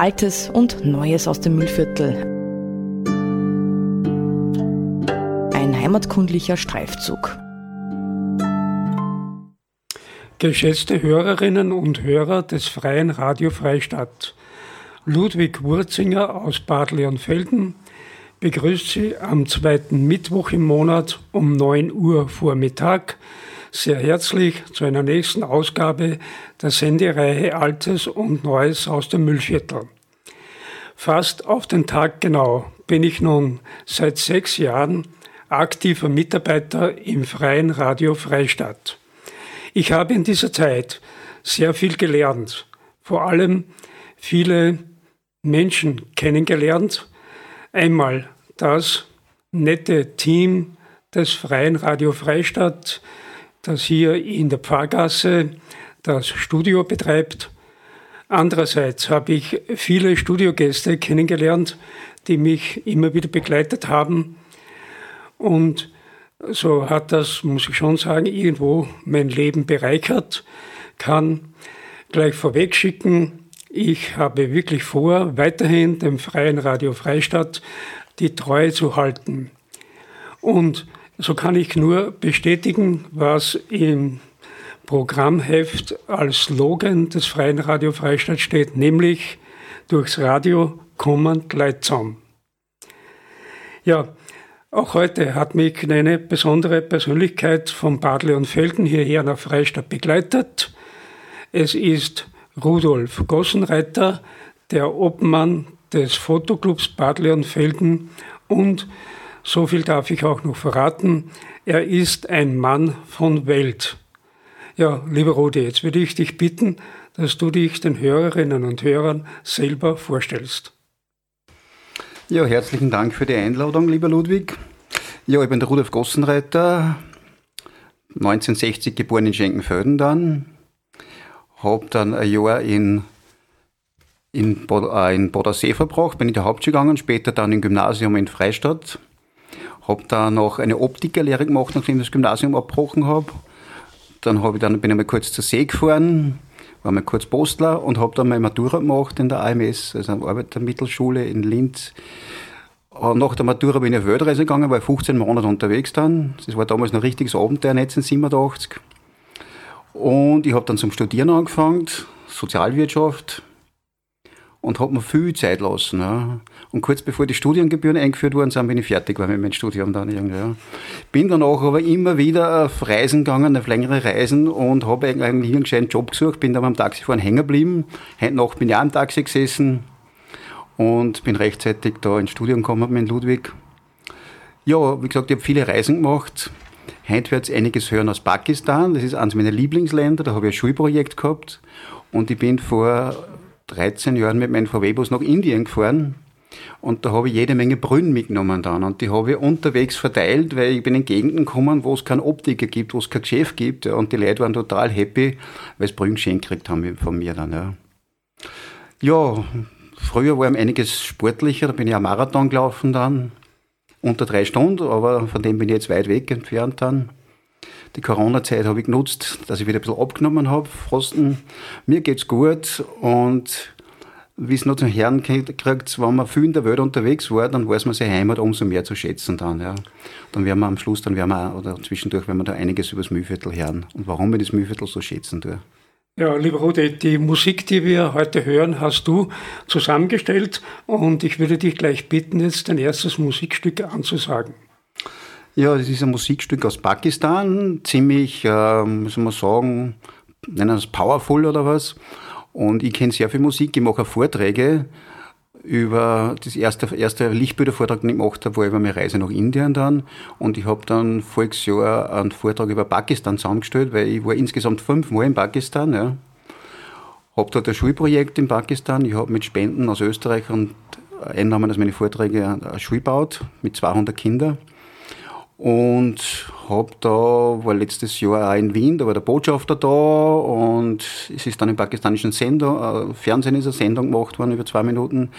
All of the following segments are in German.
Altes und Neues aus dem Müllviertel. Ein heimatkundlicher Streifzug. Geschätzte Hörerinnen und Hörer des Freien Radio Freistadt, Ludwig Wurzinger aus Bad Leonfelden begrüßt Sie am zweiten Mittwoch im Monat um 9 Uhr Vormittag sehr herzlich zu einer nächsten Ausgabe der Sendereihe Altes und Neues aus dem Müllviertel. Fast auf den Tag genau bin ich nun seit sechs Jahren aktiver Mitarbeiter im Freien Radio Freistadt. Ich habe in dieser Zeit sehr viel gelernt, vor allem viele Menschen kennengelernt. Einmal das nette Team des Freien Radio Freistadt, das hier in der Pfarrgasse das Studio betreibt. Andererseits habe ich viele Studiogäste kennengelernt, die mich immer wieder begleitet haben. Und so hat das, muss ich schon sagen, irgendwo mein Leben bereichert. Kann gleich vorweg schicken, ich habe wirklich vor, weiterhin dem Freien Radio Freistadt die Treue zu halten. Und so kann ich nur bestätigen, was im Programmheft als Slogan des Freien Radio Freistadt steht, nämlich durchs Radio kommen zusammen. Ja, auch heute hat mich eine besondere Persönlichkeit von Bad Leonfelden hierher nach Freistadt begleitet. Es ist Rudolf Gossenreiter, der Obmann des Fotoclubs Bad Leonfelden und so viel darf ich auch noch verraten. Er ist ein Mann von Welt. Ja, lieber Rudi, jetzt würde ich dich bitten, dass du dich den Hörerinnen und Hörern selber vorstellst. Ja, herzlichen Dank für die Einladung, lieber Ludwig. Ja, ich bin der Rudolf Gossenreiter, 1960 geboren in Schenkenfelden dann. Habe dann ein Jahr in, in, Bod äh, in Bodensee verbracht, bin in die Hauptschule gegangen, später dann im Gymnasium in Freistadt habe da noch eine Optikerlehre gemacht, nachdem ich das Gymnasium abgebrochen habe. Dann, hab ich dann bin ich mal kurz zur See gefahren, war mal kurz Postler und habe dann meine Matura gemacht in der AMS, also eine Arbeitermittelschule in Linz. Nach der Matura bin ich auf Weltreise gegangen, war 15 Monate unterwegs dann. Das war damals noch ein richtiges Abenteuer, 1987. Und ich habe dann zum Studieren angefangen, Sozialwirtschaft, und habe mir viel Zeit lassen. Ja. Und kurz bevor die Studiengebühren eingeführt worden sind, bin ich fertig war mit meinem Studium dann irgendwie. Ja. Bin danach aber immer wieder auf Reisen gegangen, auf längere Reisen und habe eigentlich einen gescheiten Job gesucht, bin dann beim Taxifahren hängen geblieben. Heute Nacht bin ich auch im Taxi gesessen und bin rechtzeitig da ins Studium gekommen mit Ludwig. Ja, wie gesagt, ich habe viele Reisen gemacht. Heute wird es einiges hören aus Pakistan. Das ist eines meiner Lieblingsländer. Da habe ich ein Schulprojekt gehabt. Und ich bin vor 13 Jahren mit meinem VW-Bus nach Indien gefahren. Und da habe ich jede Menge Brühen mitgenommen dann. Und die habe ich unterwegs verteilt, weil ich bin in Gegenden gekommen, wo es keinen Optiker gibt, wo es kein Geschäft gibt. Und die Leute waren total happy, weil sie Brühen geschenkt gekriegt haben von mir dann. Ja. ja, früher war ich einiges sportlicher. Da bin ich am Marathon gelaufen dann. Unter drei Stunden, aber von dem bin ich jetzt weit weg entfernt dann. Die Corona-Zeit habe ich genutzt, dass ich wieder ein bisschen abgenommen habe, Frosten. Mir geht's gut und wie es noch zum Herrn kriegt, wenn man viel in der Welt unterwegs war, dann weiß man seine Heimat umso mehr zu schätzen dann, ja. Dann werden wir am Schluss, dann werden wir, oder zwischendurch werden wir da einiges über das Mühlviertel hören und warum wir das Mühlviertel so schätzen tue. Ja, lieber Rudi, die Musik, die wir heute hören, hast du zusammengestellt und ich würde dich gleich bitten, jetzt dein erstes Musikstück anzusagen. Ja, das ist ein Musikstück aus Pakistan, ziemlich, äh, muss man sagen, nennen wir es powerful oder was. Und ich kenne sehr viel Musik, ich mache Vorträge über das erste, erste Lichtbildervortrag, den ich gemacht habe, war über meine Reise nach Indien dann. Und ich habe dann voriges Jahr einen Vortrag über Pakistan zusammengestellt, weil ich war insgesamt fünfmal in Pakistan. Ja. Habe dort ein Schulprojekt in Pakistan. Ich habe mit Spenden aus Österreich und Einnahmen aus meinen Vorträgen eine Schule gebaut mit 200 Kindern. Und hab da, war letztes Jahr auch in Wien, da war der Botschafter da und es ist dann im pakistanischen Sender, äh, Fernsehen ist eine Sendung gemacht worden über zwei Minuten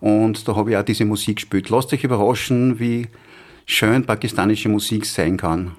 und da habe ich auch diese Musik gespielt. Lasst euch überraschen, wie schön pakistanische Musik sein kann.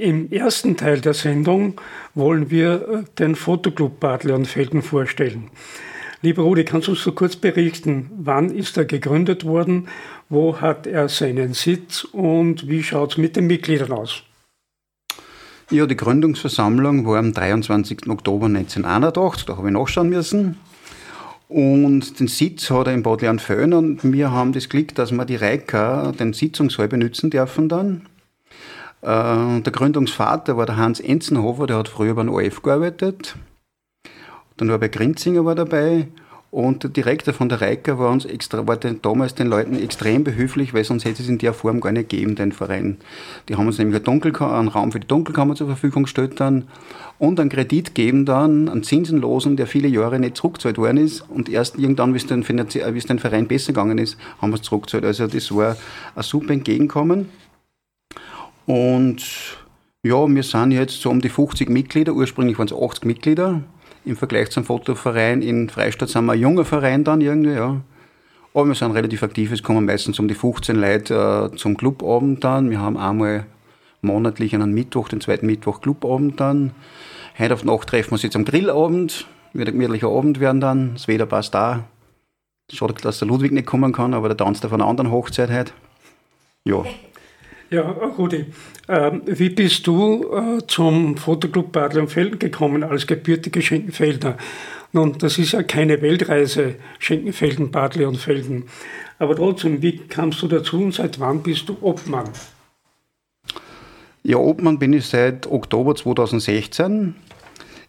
Im ersten Teil der Sendung wollen wir äh, den Fotoclub Bad Leonfelden vorstellen. Lieber Rudi, kannst du uns so kurz berichten, wann ist er gegründet worden, wo hat er seinen Sitz und wie schaut es mit den Mitgliedern aus? Ja, die Gründungsversammlung war am 23. Oktober 1981, da habe ich nachschauen müssen. Und den Sitz hat er in Bad Leonföhn und wir haben das Glück, dass wir die Reika den Sitzungssaal benutzen dürfen dann. Äh, der Gründungsvater war der Hans Enzenhofer, der hat früher beim ORF gearbeitet. Der Norbert Grinzinger war dabei und der Direktor von der Reika war uns extra, war den, damals den Leuten extrem behilflich, weil sonst hätte es in der Form gar nicht gegeben, den Verein. Die haben uns nämlich einen, Dunkelka einen Raum für die Dunkelkammer zur Verfügung gestellt dann und einen Kredit gegeben dann, einen zinsenlosen, der viele Jahre nicht zurückgezahlt worden ist und erst irgendwann, wie es den, den Verein besser gegangen ist, haben wir es zurückgezahlt. Also das war ein super Entgegenkommen. Und ja, wir sind jetzt so um die 50 Mitglieder. Ursprünglich waren es 80 Mitglieder. Im Vergleich zum Fotoverein in Freistadt sind wir ein junger Verein dann irgendwie, ja. Aber wir sind relativ aktiv. Es kommen meistens um die 15 Leute äh, zum Clubabend dann. Wir haben einmal monatlich einen Mittwoch, den zweiten Mittwoch Clubabend dann. Heute auf Nacht treffen wir uns jetzt am Grillabend. Wird ein gemütlicher Abend werden dann. Das Wetter passt da. Schade, dass der Ludwig nicht kommen kann, aber der tanzt auf einer anderen Hochzeit heute. Ja. Ja, Rudi, ähm, wie bist du äh, zum Fotoclub Bad Leonfelden gekommen als gebürtiger Schenkenfelder? Nun, das ist ja keine Weltreise, Schenkenfelden, Bad Leonfelden. Aber trotzdem, wie kamst du dazu und seit wann bist du Obmann? Ja, Obmann bin ich seit Oktober 2016.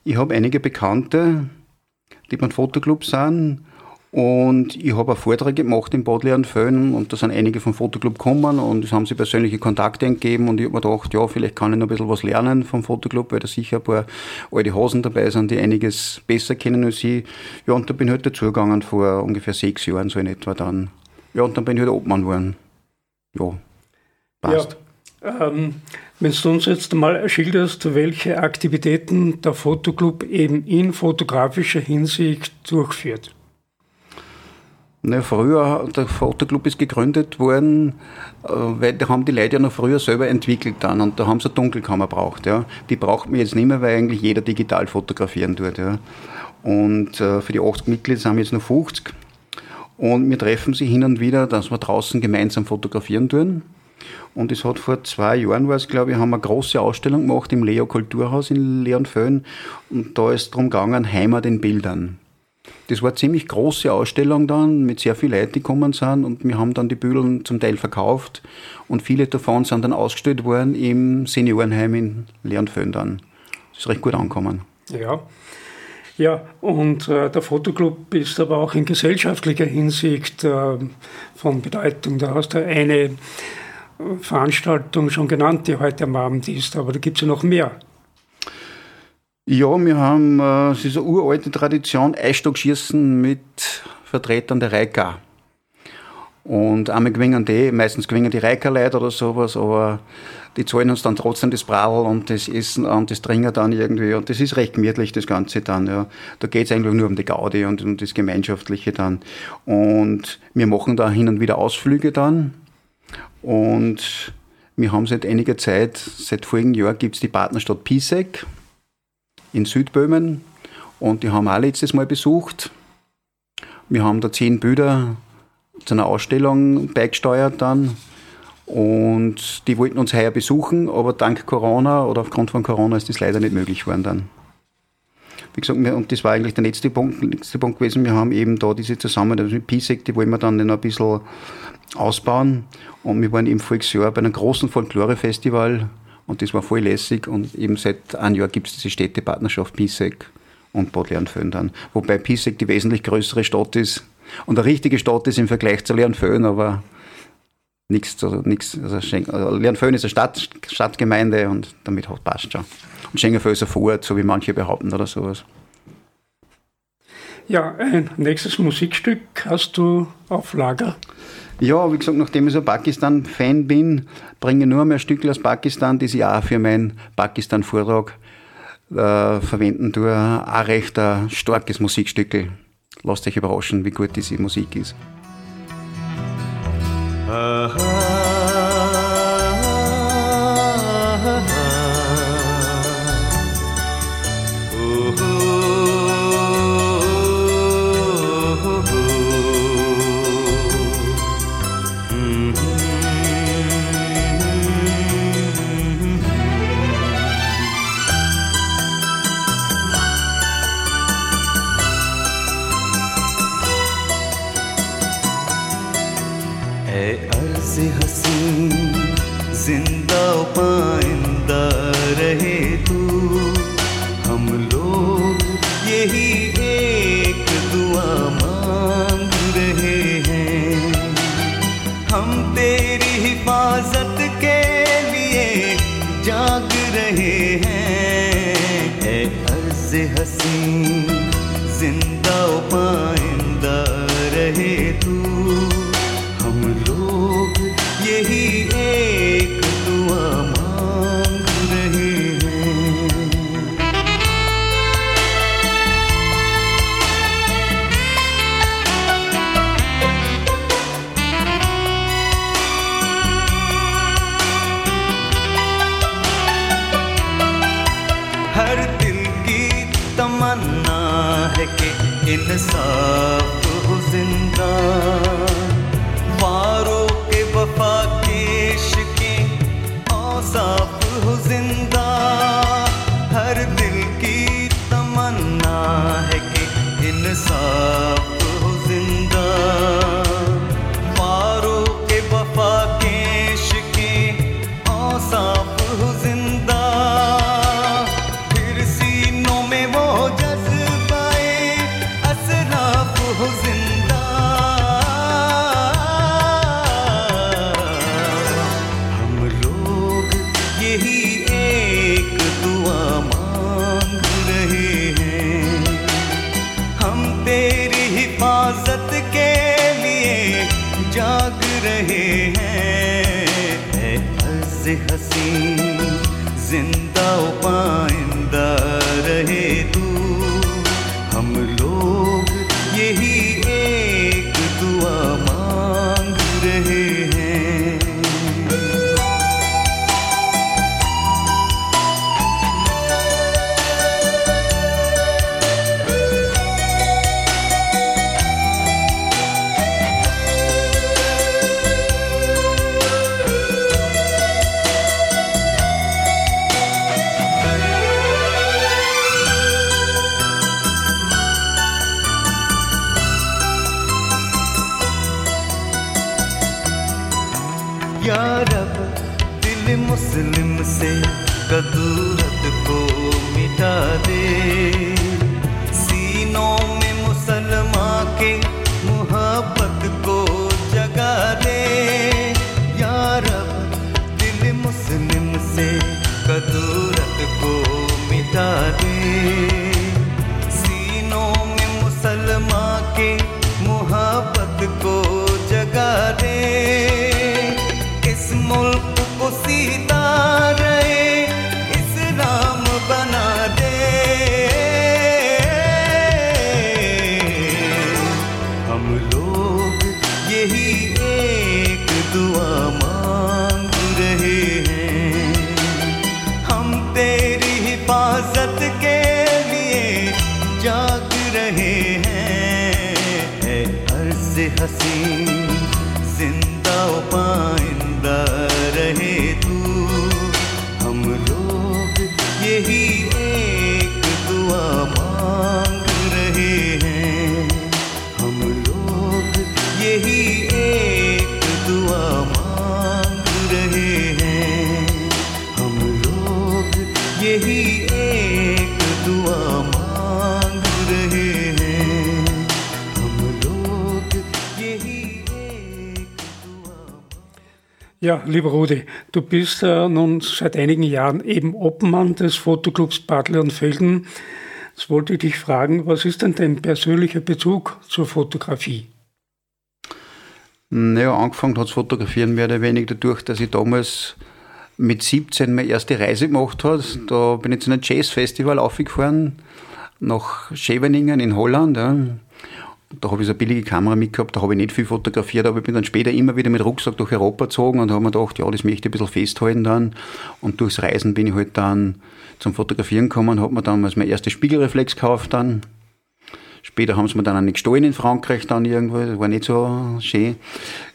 Ich habe einige Bekannte, die beim Fotoclub sind. Und ich habe auch Vorträge gemacht in Bad Leonföhn und da sind einige vom Fotoclub gekommen und es haben sich persönliche Kontakte entgeben und ich habe mir gedacht, ja, vielleicht kann ich noch ein bisschen was lernen vom Fotoclub, weil da sicher ein paar alte Hasen dabei sind, die einiges besser kennen als ich. Ja, und da bin ich halt dazugegangen vor ungefähr sechs Jahren, so in etwa dann. Ja, und dann bin ich halt Obmann geworden. Ja, passt. Ja, ähm, wenn du uns jetzt mal schilderst, welche Aktivitäten der Fotoclub eben in fotografischer Hinsicht durchführt. Na, früher, der Fotoclub ist gegründet worden, äh, weil da haben die Leute ja noch früher selber entwickelt dann und da haben sie eine Dunkelkammer braucht. Ja. Die braucht man jetzt nicht mehr, weil eigentlich jeder digital fotografieren tut. Ja. Und äh, für die 80 Mitglieder sind wir jetzt noch 50. Und wir treffen sie hin und wieder, dass wir draußen gemeinsam fotografieren tun. Und es hat vor zwei Jahren, war es, glaube ich, haben wir eine große Ausstellung gemacht im Leo Kulturhaus in Leonföhn. Und da ist darum gegangen, Heimat in Bildern. Das war eine ziemlich große Ausstellung dann, mit sehr vielen Leuten, die gekommen sind. Und wir haben dann die Bühlen zum Teil verkauft. Und viele davon sind dann ausgestellt worden im Seniorenheim in Leonföhn dann. Das ist recht gut angekommen. Ja. Ja, und äh, der Fotoclub ist aber auch in gesellschaftlicher Hinsicht äh, von Bedeutung. Da hast du eine Veranstaltung schon genannt, die heute am Abend ist, aber da gibt es ja noch mehr. Ja, wir haben, äh, es ist eine uralte Tradition, Eisstockschießen mit Vertretern der Reika. Und einmal gewinnen die, meistens gewinnen die Reikerleute oder sowas, aber die zahlen uns dann trotzdem das Bradl und das Essen und das Trinken dann irgendwie. Und das ist recht gemütlich, das Ganze dann. Ja. Da geht es eigentlich nur um die Gaudi und um das Gemeinschaftliche dann. Und wir machen da hin und wieder Ausflüge dann. Und wir haben seit einiger Zeit, seit vorigen Jahr gibt es die Partnerstadt Pisek in Südböhmen. Und die haben auch letztes Mal besucht. Wir haben da zehn Bilder zu einer Ausstellung beigesteuert dann. Und die wollten uns heuer besuchen, aber dank Corona oder aufgrund von Corona ist das leider nicht möglich geworden dann. Wie gesagt, und das war eigentlich der letzte Punkt, letzte Punkt gewesen. Wir haben eben da diese Zusammenarbeit mit PISEC, die wollen wir dann noch ein bisschen ausbauen. Und wir waren im Volksjahr bei einem großen Folklore-Festival und das war voll lässig. Und eben seit einem Jahr gibt es diese Städtepartnerschaft PISEC und Bad Leonföhn dann. Wobei PISEC die wesentlich größere Stadt ist und eine richtige Stadt ist im Vergleich zu Leonföhn, aber nichts, also also, Leonföhn ist eine Stadt, Stadtgemeinde und damit passt schon. Und Schengenföhn ist ein Vorort, so wie manche behaupten oder sowas. Ja, ein nächstes Musikstück hast du auf Lager. Ja, wie gesagt, nachdem ich so Pakistan-Fan bin, bringe ich nur mehr Stücke aus Pakistan, die ich auch für meinen Pakistan-Vortrag äh, verwenden tue. Auch recht ein starkes Musikstück. Lasst euch überraschen, wie gut diese Musik ist. ऐ हसीन ज़िंदा पाइंदा Ja, lieber Rudi, du bist äh, nun seit einigen Jahren eben Obmann des Fotoclubs Bartley und Felden. Jetzt wollte ich dich fragen, was ist denn dein persönlicher Bezug zur Fotografie? Naja, angefangen hat das Fotografieren mehr oder weniger dadurch, dass ich damals mit 17 meine erste Reise gemacht habe. Da bin ich zu einem Jazzfestival aufgefahren, nach Scheveningen in Holland. Ja. Da habe ich so eine billige Kamera mitgehabt, da habe ich nicht viel fotografiert, aber ich bin dann später immer wieder mit Rucksack durch Europa gezogen und habe mir gedacht, ja, das möchte ich ein bisschen festhalten dann. Und durchs Reisen bin ich halt dann zum Fotografieren gekommen, habe mir damals mein erstes Spiegelreflex gekauft dann. Später haben sie mir dann nicht gestohlen in Frankreich dann irgendwo, das war nicht so schön.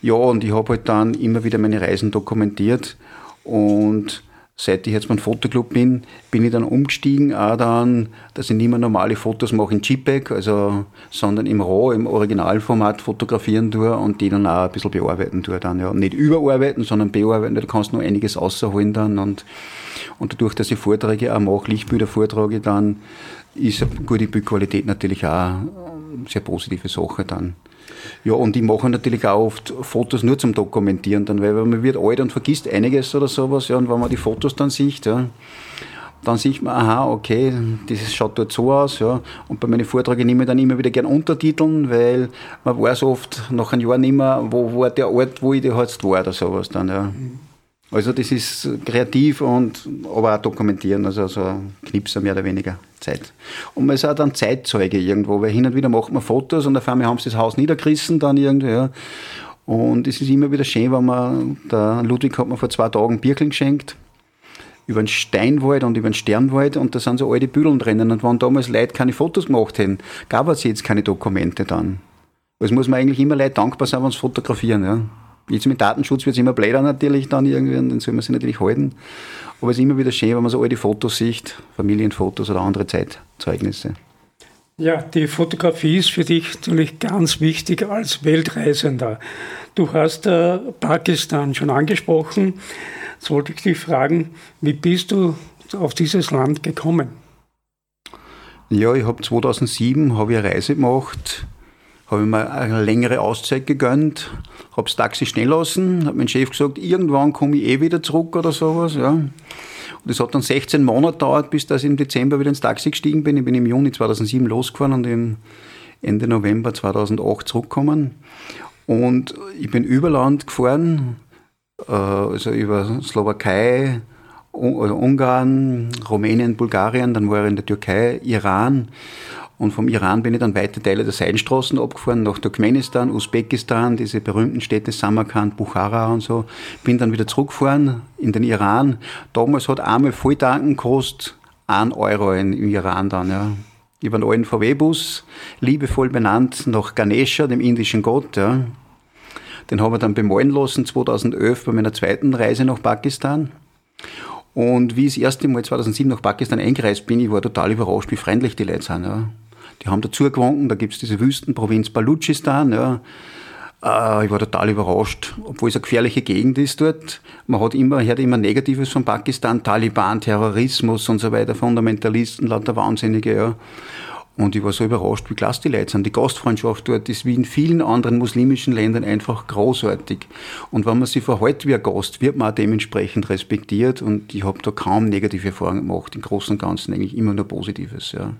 Ja, und ich habe halt dann immer wieder meine Reisen dokumentiert und seit ich jetzt beim Fotoclub bin, bin ich dann umgestiegen, auch dann, dass ich nicht mehr normale Fotos mache in JPEG, also, sondern im RAW, im Originalformat fotografieren tue und die dann auch ein bisschen bearbeiten tue dann, ja. Nicht überarbeiten, sondern bearbeiten, da kannst du noch einiges rausholen dann und, und dadurch, dass ich Vorträge auch mache, Lichtbilder vortrage, dann ist eine gute Bildqualität natürlich auch sehr positive Sache dann. Ja, und ich mache natürlich auch oft Fotos nur zum Dokumentieren, dann, weil man wird alt und vergisst einiges oder sowas, ja, und wenn man die Fotos dann sieht, ja, dann sieht man, aha, okay, das schaut dort so aus, ja. Und bei meinen Vorträgen nehme ich dann immer wieder gern Untertiteln, weil man weiß oft nach einem Jahr nicht mehr, wo war der Ort, wo ich da jetzt war oder sowas dann, ja. Also das ist kreativ und aber auch dokumentieren, also so Knipser mehr oder weniger Zeit. Und man ist auch dann Zeitzeuge irgendwo, weil hin und wieder macht man Fotos und auf einmal haben sie das Haus niedergerissen dann irgendwie, ja. Und es ist immer wieder schön, wenn man, der Ludwig hat mir vor zwei Tagen Birkeln geschenkt, über den Steinwald und über den Sternwald und da sind so alte Büdeln drinnen und wenn damals Leute keine Fotos gemacht hätten, gab es jetzt keine Dokumente dann. Also muss man eigentlich immer Leute dankbar sein, wenn sie fotografieren, ja. Jetzt mit Datenschutz wird es immer blöder natürlich dann irgendwie, und den soll man sich natürlich halten. Aber es ist immer wieder schön, wenn man so alte Fotos sieht, Familienfotos oder andere Zeitzeugnisse. Ja, die Fotografie ist für dich natürlich ganz wichtig als Weltreisender. Du hast äh, Pakistan schon angesprochen. Jetzt wollte ich dich fragen, wie bist du auf dieses Land gekommen? Ja, ich habe 2007 hab ich eine Reise gemacht, habe mir eine längere Auszeit gegönnt, habe das Taxi schnell lassen, hat mein Chef gesagt, irgendwann komme ich eh wieder zurück oder sowas, ja. Und es hat dann 16 Monate gedauert, bis dass ich im Dezember wieder ins Taxi gestiegen bin. Ich bin im Juni 2007 losgefahren und im Ende November 2008 zurückgekommen. Und ich bin über Land gefahren, äh, also über Slowakei, also Ungarn, Rumänien, Bulgarien, dann war ich in der Türkei, Iran. Und vom Iran bin ich dann weite Teile der Seidenstraßen abgefahren, nach Turkmenistan, Usbekistan, diese berühmten Städte Samarkand, Bukhara und so. Bin dann wieder zurückgefahren in den Iran. Damals hat einmal Volltanken gekostet, 1 Euro in, im Iran dann, ja. Über einen alten VW-Bus, liebevoll benannt nach Ganesha, dem indischen Gott, ja. Den habe ich dann bemalen lassen 2011 bei meiner zweiten Reise nach Pakistan. Und wie ich das erste Mal 2007 nach Pakistan eingereist bin, ich war total überrascht, wie freundlich die Leute sind. Ja. Die haben dazu gewunken, da gibt's diese Wüstenprovinz Baluchistan. Ja. Äh, ich war total überrascht, obwohl es eine gefährliche Gegend ist dort. Man hat immer, hört immer Negatives von Pakistan, Taliban, Terrorismus und so weiter, Fundamentalisten, lauter Wahnsinnige. Ja. Und ich war so überrascht, wie klasse die Leute sind. Die Gastfreundschaft dort ist wie in vielen anderen muslimischen Ländern einfach großartig. Und wenn man sich verhält wie ein Gast, wird man auch dementsprechend respektiert. Und ich habe da kaum negative Erfahrungen gemacht. Im Großen und Ganzen eigentlich immer nur Positives. Ja.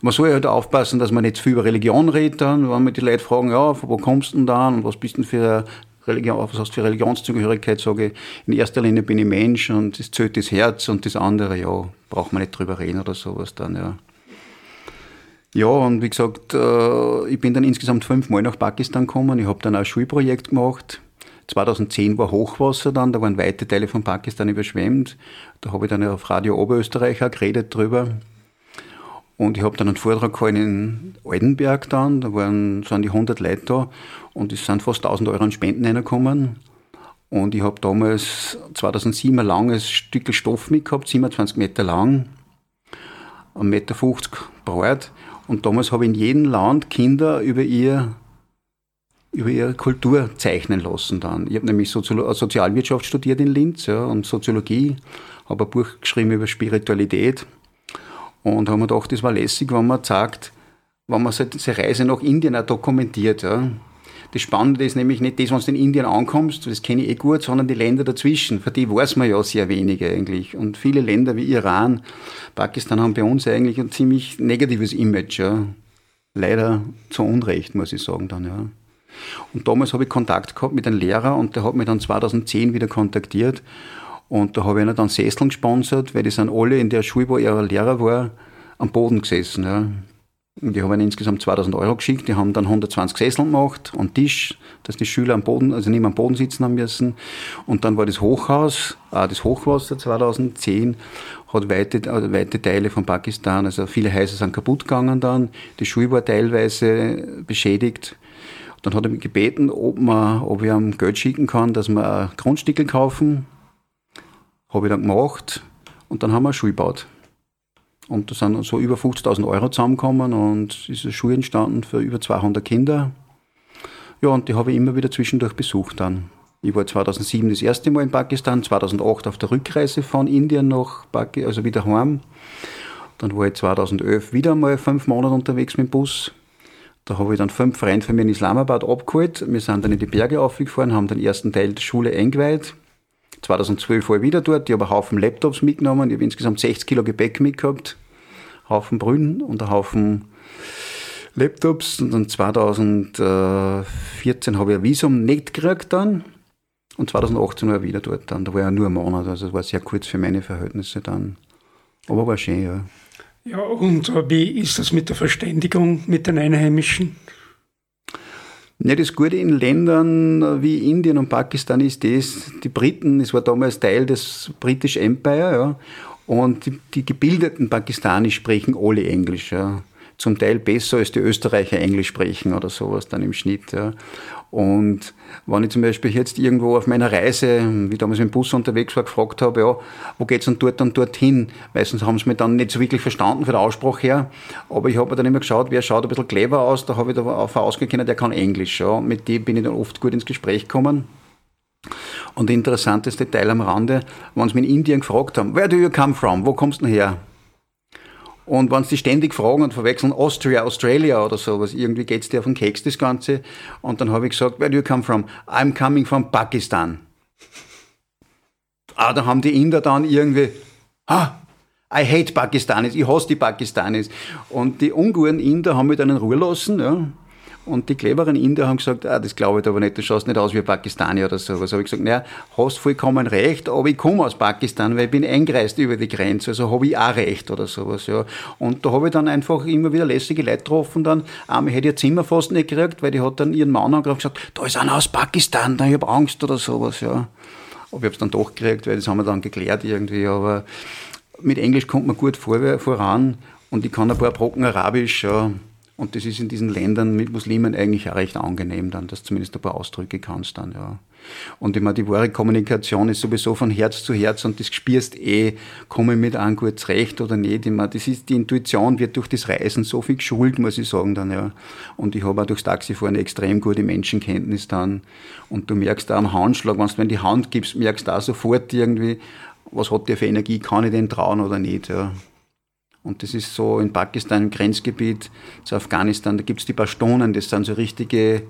Man soll halt aufpassen, dass man nicht zu viel über Religion redet dann, wenn man die Leute fragen, ja, wo kommst du denn da und was bist denn für Religion, was hast du für Religionszugehörigkeit, sage ich, in erster Linie bin ich Mensch und das zählt das Herz und das andere, ja, braucht man nicht drüber reden oder sowas dann, ja. Ja, und wie gesagt, äh, ich bin dann insgesamt fünfmal nach Pakistan gekommen. Ich habe dann auch ein Schulprojekt gemacht. 2010 war Hochwasser dann, da waren weite Teile von Pakistan überschwemmt. Da habe ich dann auf Radio Oberösterreich auch geredet drüber. Und ich habe dann einen Vortrag gehalten in Oldenberg dann, da waren, sind die 100 Leute da und es sind fast 1000 Euro an Spenden reingekommen. Und ich habe damals 2007 ein langes Stück Stoff mitgehabt, 27 Meter lang, 1,50 Meter breit. Und damals habe ich in jedem Land Kinder über ihr über ihre Kultur zeichnen lassen dann. Ich habe nämlich Sozial Sozialwirtschaft studiert in Linz ja, und Soziologie, habe ein Buch geschrieben über Spiritualität und haben mir gedacht, das war lässig, wenn man sagt, wenn man seine Reise nach Indien auch dokumentiert. Ja. Das Spannende ist nämlich nicht das, wenn du in Indien ankommst, das kenne ich eh gut, sondern die Länder dazwischen. Für die weiß man ja sehr wenig eigentlich. Und viele Länder wie Iran, Pakistan haben bei uns eigentlich ein ziemlich negatives Image. Ja. Leider zu Unrecht, muss ich sagen dann, ja. Und damals habe ich Kontakt gehabt mit einem Lehrer und der hat mich dann 2010 wieder kontaktiert und da habe ich ihnen dann Sesseln gesponsert, weil die sind alle in der Schule, wo er Lehrer war, am Boden gesessen. Ja. Und die habe ihnen insgesamt 2000 Euro geschickt. Die haben dann 120 Sesseln gemacht und Tisch, dass die Schüler am Boden, also nicht mehr am Boden sitzen haben müssen. Und dann war das Hochhaus, auch das Hochwasser 2010, hat weite, also weite Teile von Pakistan, also viele Häuser sind kaputt gegangen dann. Die Schule war teilweise beschädigt. Dann hat er mich gebeten, ob, man, ob ich ihm Geld schicken kann, dass wir ein Grundstückel kaufen habe ich dann gemacht und dann haben wir eine Schule gebaut. Und da sind so über 50.000 Euro zusammengekommen und ist eine Schule entstanden für über 200 Kinder. Ja, und die habe ich immer wieder zwischendurch besucht dann. Ich war 2007 das erste Mal in Pakistan, 2008 auf der Rückreise von Indien nach Pakistan, also wieder heim. Dann war ich 2011 wieder mal fünf Monate unterwegs mit dem Bus. Da habe ich dann fünf Freunde von mir in Islamabad abgeholt. Wir sind dann in die Berge aufgefahren, haben den ersten Teil der Schule eingeweiht. 2012 war ich wieder dort. Ich habe einen Haufen Laptops mitgenommen. Ich habe insgesamt 60 Kilo Gepäck mitgehabt. Einen Haufen Brühen und einen Haufen Laptops. Und dann 2014 habe ich ein Visum nicht gekriegt dann. Und 2018 war ich wieder dort dann. Da war ja nur ein Monat. Also es war sehr kurz für meine Verhältnisse dann. Aber war schön, ja. Ja, und wie ist das mit der Verständigung mit den Einheimischen? Ja, das Gute in Ländern wie Indien und Pakistan ist das, die Briten, es war damals Teil des British Empire, ja, und die, die gebildeten Pakistanis sprechen alle Englisch, ja. Zum Teil besser als die Österreicher Englisch sprechen oder sowas dann im Schnitt, ja. Und wenn ich zum Beispiel jetzt irgendwo auf meiner Reise, wie damals im Bus unterwegs war, gefragt habe, ja, wo geht's denn dort und dorthin? Meistens haben sie mich dann nicht so wirklich verstanden von der Aussprache her. Aber ich habe mir dann immer geschaut, wer schaut ein bisschen clever aus. Da habe ich da auf ausgekannt, der kann Englisch. Ja. Und mit dem bin ich dann oft gut ins Gespräch gekommen. Und der interessanteste Teil am Rande, wenn sie mich in Indien gefragt haben, where do you come from? Wo kommst du denn her? Und wenn sie ständig fragen und verwechseln Austria, Australia oder sowas, irgendwie geht's dir auf den Keks, das Ganze. Und dann habe ich gesagt, where do you come from? I'm coming from Pakistan. Ah, da haben die Inder dann irgendwie, ah, I hate Pakistanis, ich hasse die Pakistanis. Und die unguten Inder haben mich dann in Ruhe lassen, ja. Und die cleveren Inder haben gesagt, ah, das glaube ich aber nicht, du schaust nicht aus wie ein Pakistani oder sowas. habe ich gesagt, naja, hast vollkommen recht, aber ich komme aus Pakistan, weil ich bin eingereist über die Grenze, also habe ich auch recht oder sowas, ja. Und da habe ich dann einfach immer wieder lässige Leute getroffen dann. Einmal hätte ich ihr Zimmer fast nicht gekriegt, weil die hat dann ihren Mann angerufen und gesagt, da ist einer aus Pakistan, ich habe Angst oder sowas, ja. Aber ich habe es dann doch gekriegt, weil das haben wir dann geklärt irgendwie, aber mit Englisch kommt man gut vor, voran und ich kann ein paar Brocken Arabisch, ja. Und das ist in diesen Ländern mit Muslimen eigentlich auch recht angenehm dann, dass du zumindest ein paar Ausdrücke kannst dann, ja. Und meine, die wahre Kommunikation ist sowieso von Herz zu Herz und das spürst eh, komme ich mit an gut zurecht oder nicht. Ich meine, das ist, die Intuition wird durch das Reisen so viel geschult, muss ich sagen dann, ja. Und ich habe auch durchs Taxifahren eine extrem gute Menschenkenntnis dann. Und du merkst auch am Handschlag, wenn du in die Hand gibst, merkst du auch sofort irgendwie, was hat der für Energie, kann ich den trauen oder nicht, ja. Und das ist so in Pakistan im Grenzgebiet zu Afghanistan, da gibt es die Pashtunen, das sind so richtige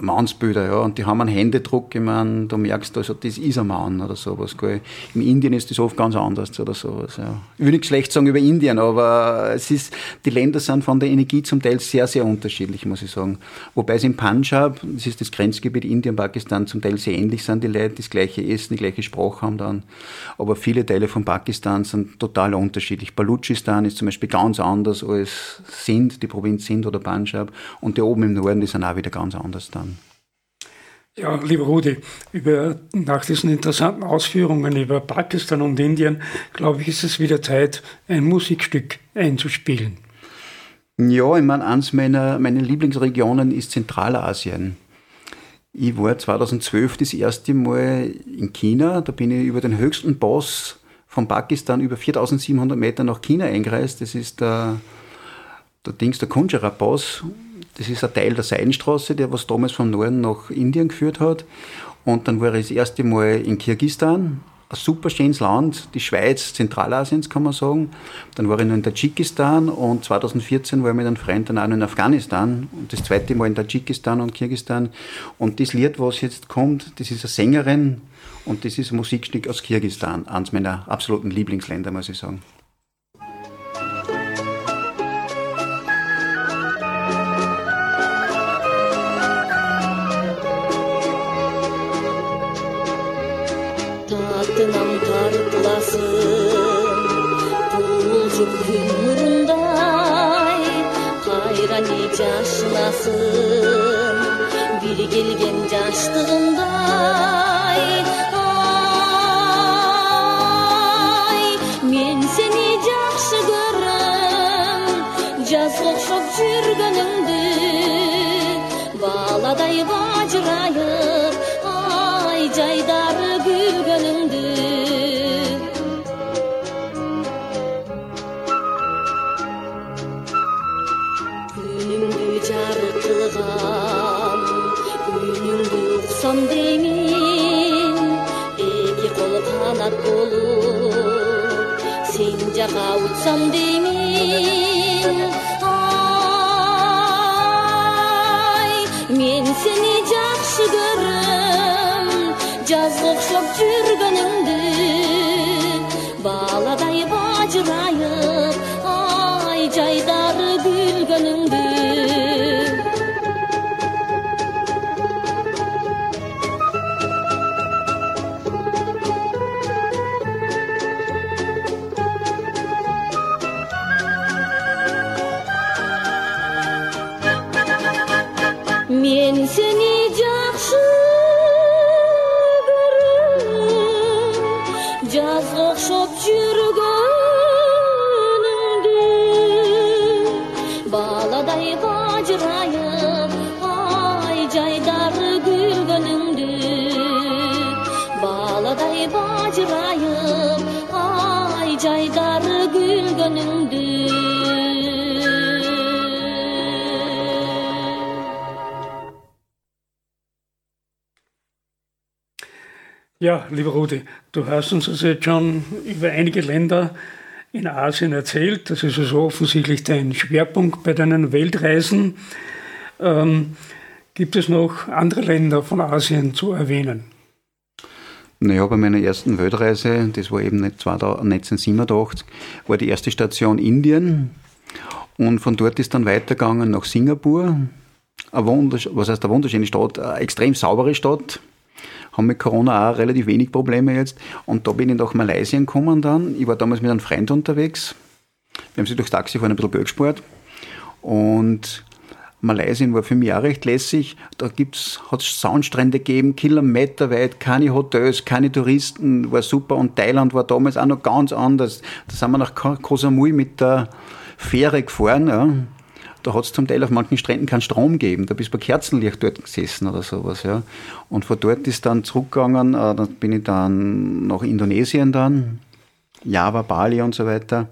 Mannsbilder, ja, und die haben einen Händedruck, ich meine, du merkst also, das ist ein Mann oder sowas, gell. In Indien ist das oft ganz anders oder sowas, ja. Ich will nicht schlecht sagen über Indien, aber es ist, die Länder sind von der Energie zum Teil sehr, sehr unterschiedlich, muss ich sagen. Wobei es in Punjab, das ist das Grenzgebiet Indien, Pakistan, zum Teil sehr ähnlich sind die Leute, das gleiche Essen, die gleiche Sprache haben dann, aber viele Teile von Pakistan sind total unterschiedlich. Balutschistan ist zum Beispiel ganz anders als Sindh, die Provinz Sindh oder Punjab, und die oben im Norden, die sind auch wieder ganz anders dann. Ja, lieber Rudi, über, nach diesen interessanten Ausführungen über Pakistan und Indien, glaube ich, ist es wieder Zeit, ein Musikstück einzuspielen. Ja, ich meine, eins meiner, meiner Lieblingsregionen ist Zentralasien. Ich war 2012 das erste Mal in China. Da bin ich über den höchsten Pass von Pakistan über 4700 Meter nach China eingereist. Das ist der, der Dings, der Kunjara Pass. Das ist ein Teil der Seidenstraße, der was damals vom Norden nach Indien geführt hat. Und dann war ich das erste Mal in Kirgistan, ein super schönes Land, die Schweiz Zentralasiens kann man sagen. Dann war ich noch in Tadschikistan und 2014 war ich mit einem Freund dann auch noch in Afghanistan und das zweite Mal in Tadschikistan und Kirgistan. Und das Lied, was jetzt kommt, das ist eine Sängerin und das ist ein Musikstück aus Kirgistan, eines meiner absoluten Lieblingsländer, muss ich sagen. Жашынасың бір келген жаштығындай ай мен сені жақсы көрем жазға ұқсап жүргеніңді баладай бажырайып avutsam demin Ay men seni yaxshi ko'rdim jazg'ib shop Ja, lieber Rudi, du hast uns also jetzt schon über einige Länder in Asien erzählt. Das ist also offensichtlich dein Schwerpunkt bei deinen Weltreisen. Ähm, gibt es noch andere Länder von Asien zu erwähnen? Naja, bei meiner ersten Weltreise, das war eben 1987, war die erste Station Indien. Und von dort ist dann weitergegangen nach Singapur. Eine was heißt eine wunderschöne Stadt, eine extrem saubere Stadt. Haben mit Corona auch relativ wenig Probleme jetzt. Und da bin ich nach Malaysia gekommen dann. Ich war damals mit einem Freund unterwegs. Wir haben sich durchs Taxifahren ein bisschen Geld gespart. Und Malaysia war für mich auch recht lässig. Da gibt's, hat's Soundstrände gegeben, kilometerweit, keine Hotels, keine Touristen, war super. Und Thailand war damals auch noch ganz anders. Da sind wir nach Ko Koh Samui mit der Fähre gefahren. Ja. Da hat's zum Teil auf manchen Stränden keinen Strom gegeben. Da bist du bei Kerzenlicht dort gesessen oder sowas. Ja. Und von dort ist dann zurückgegangen, äh, dann bin ich dann nach Indonesien dann, Java, Bali und so weiter.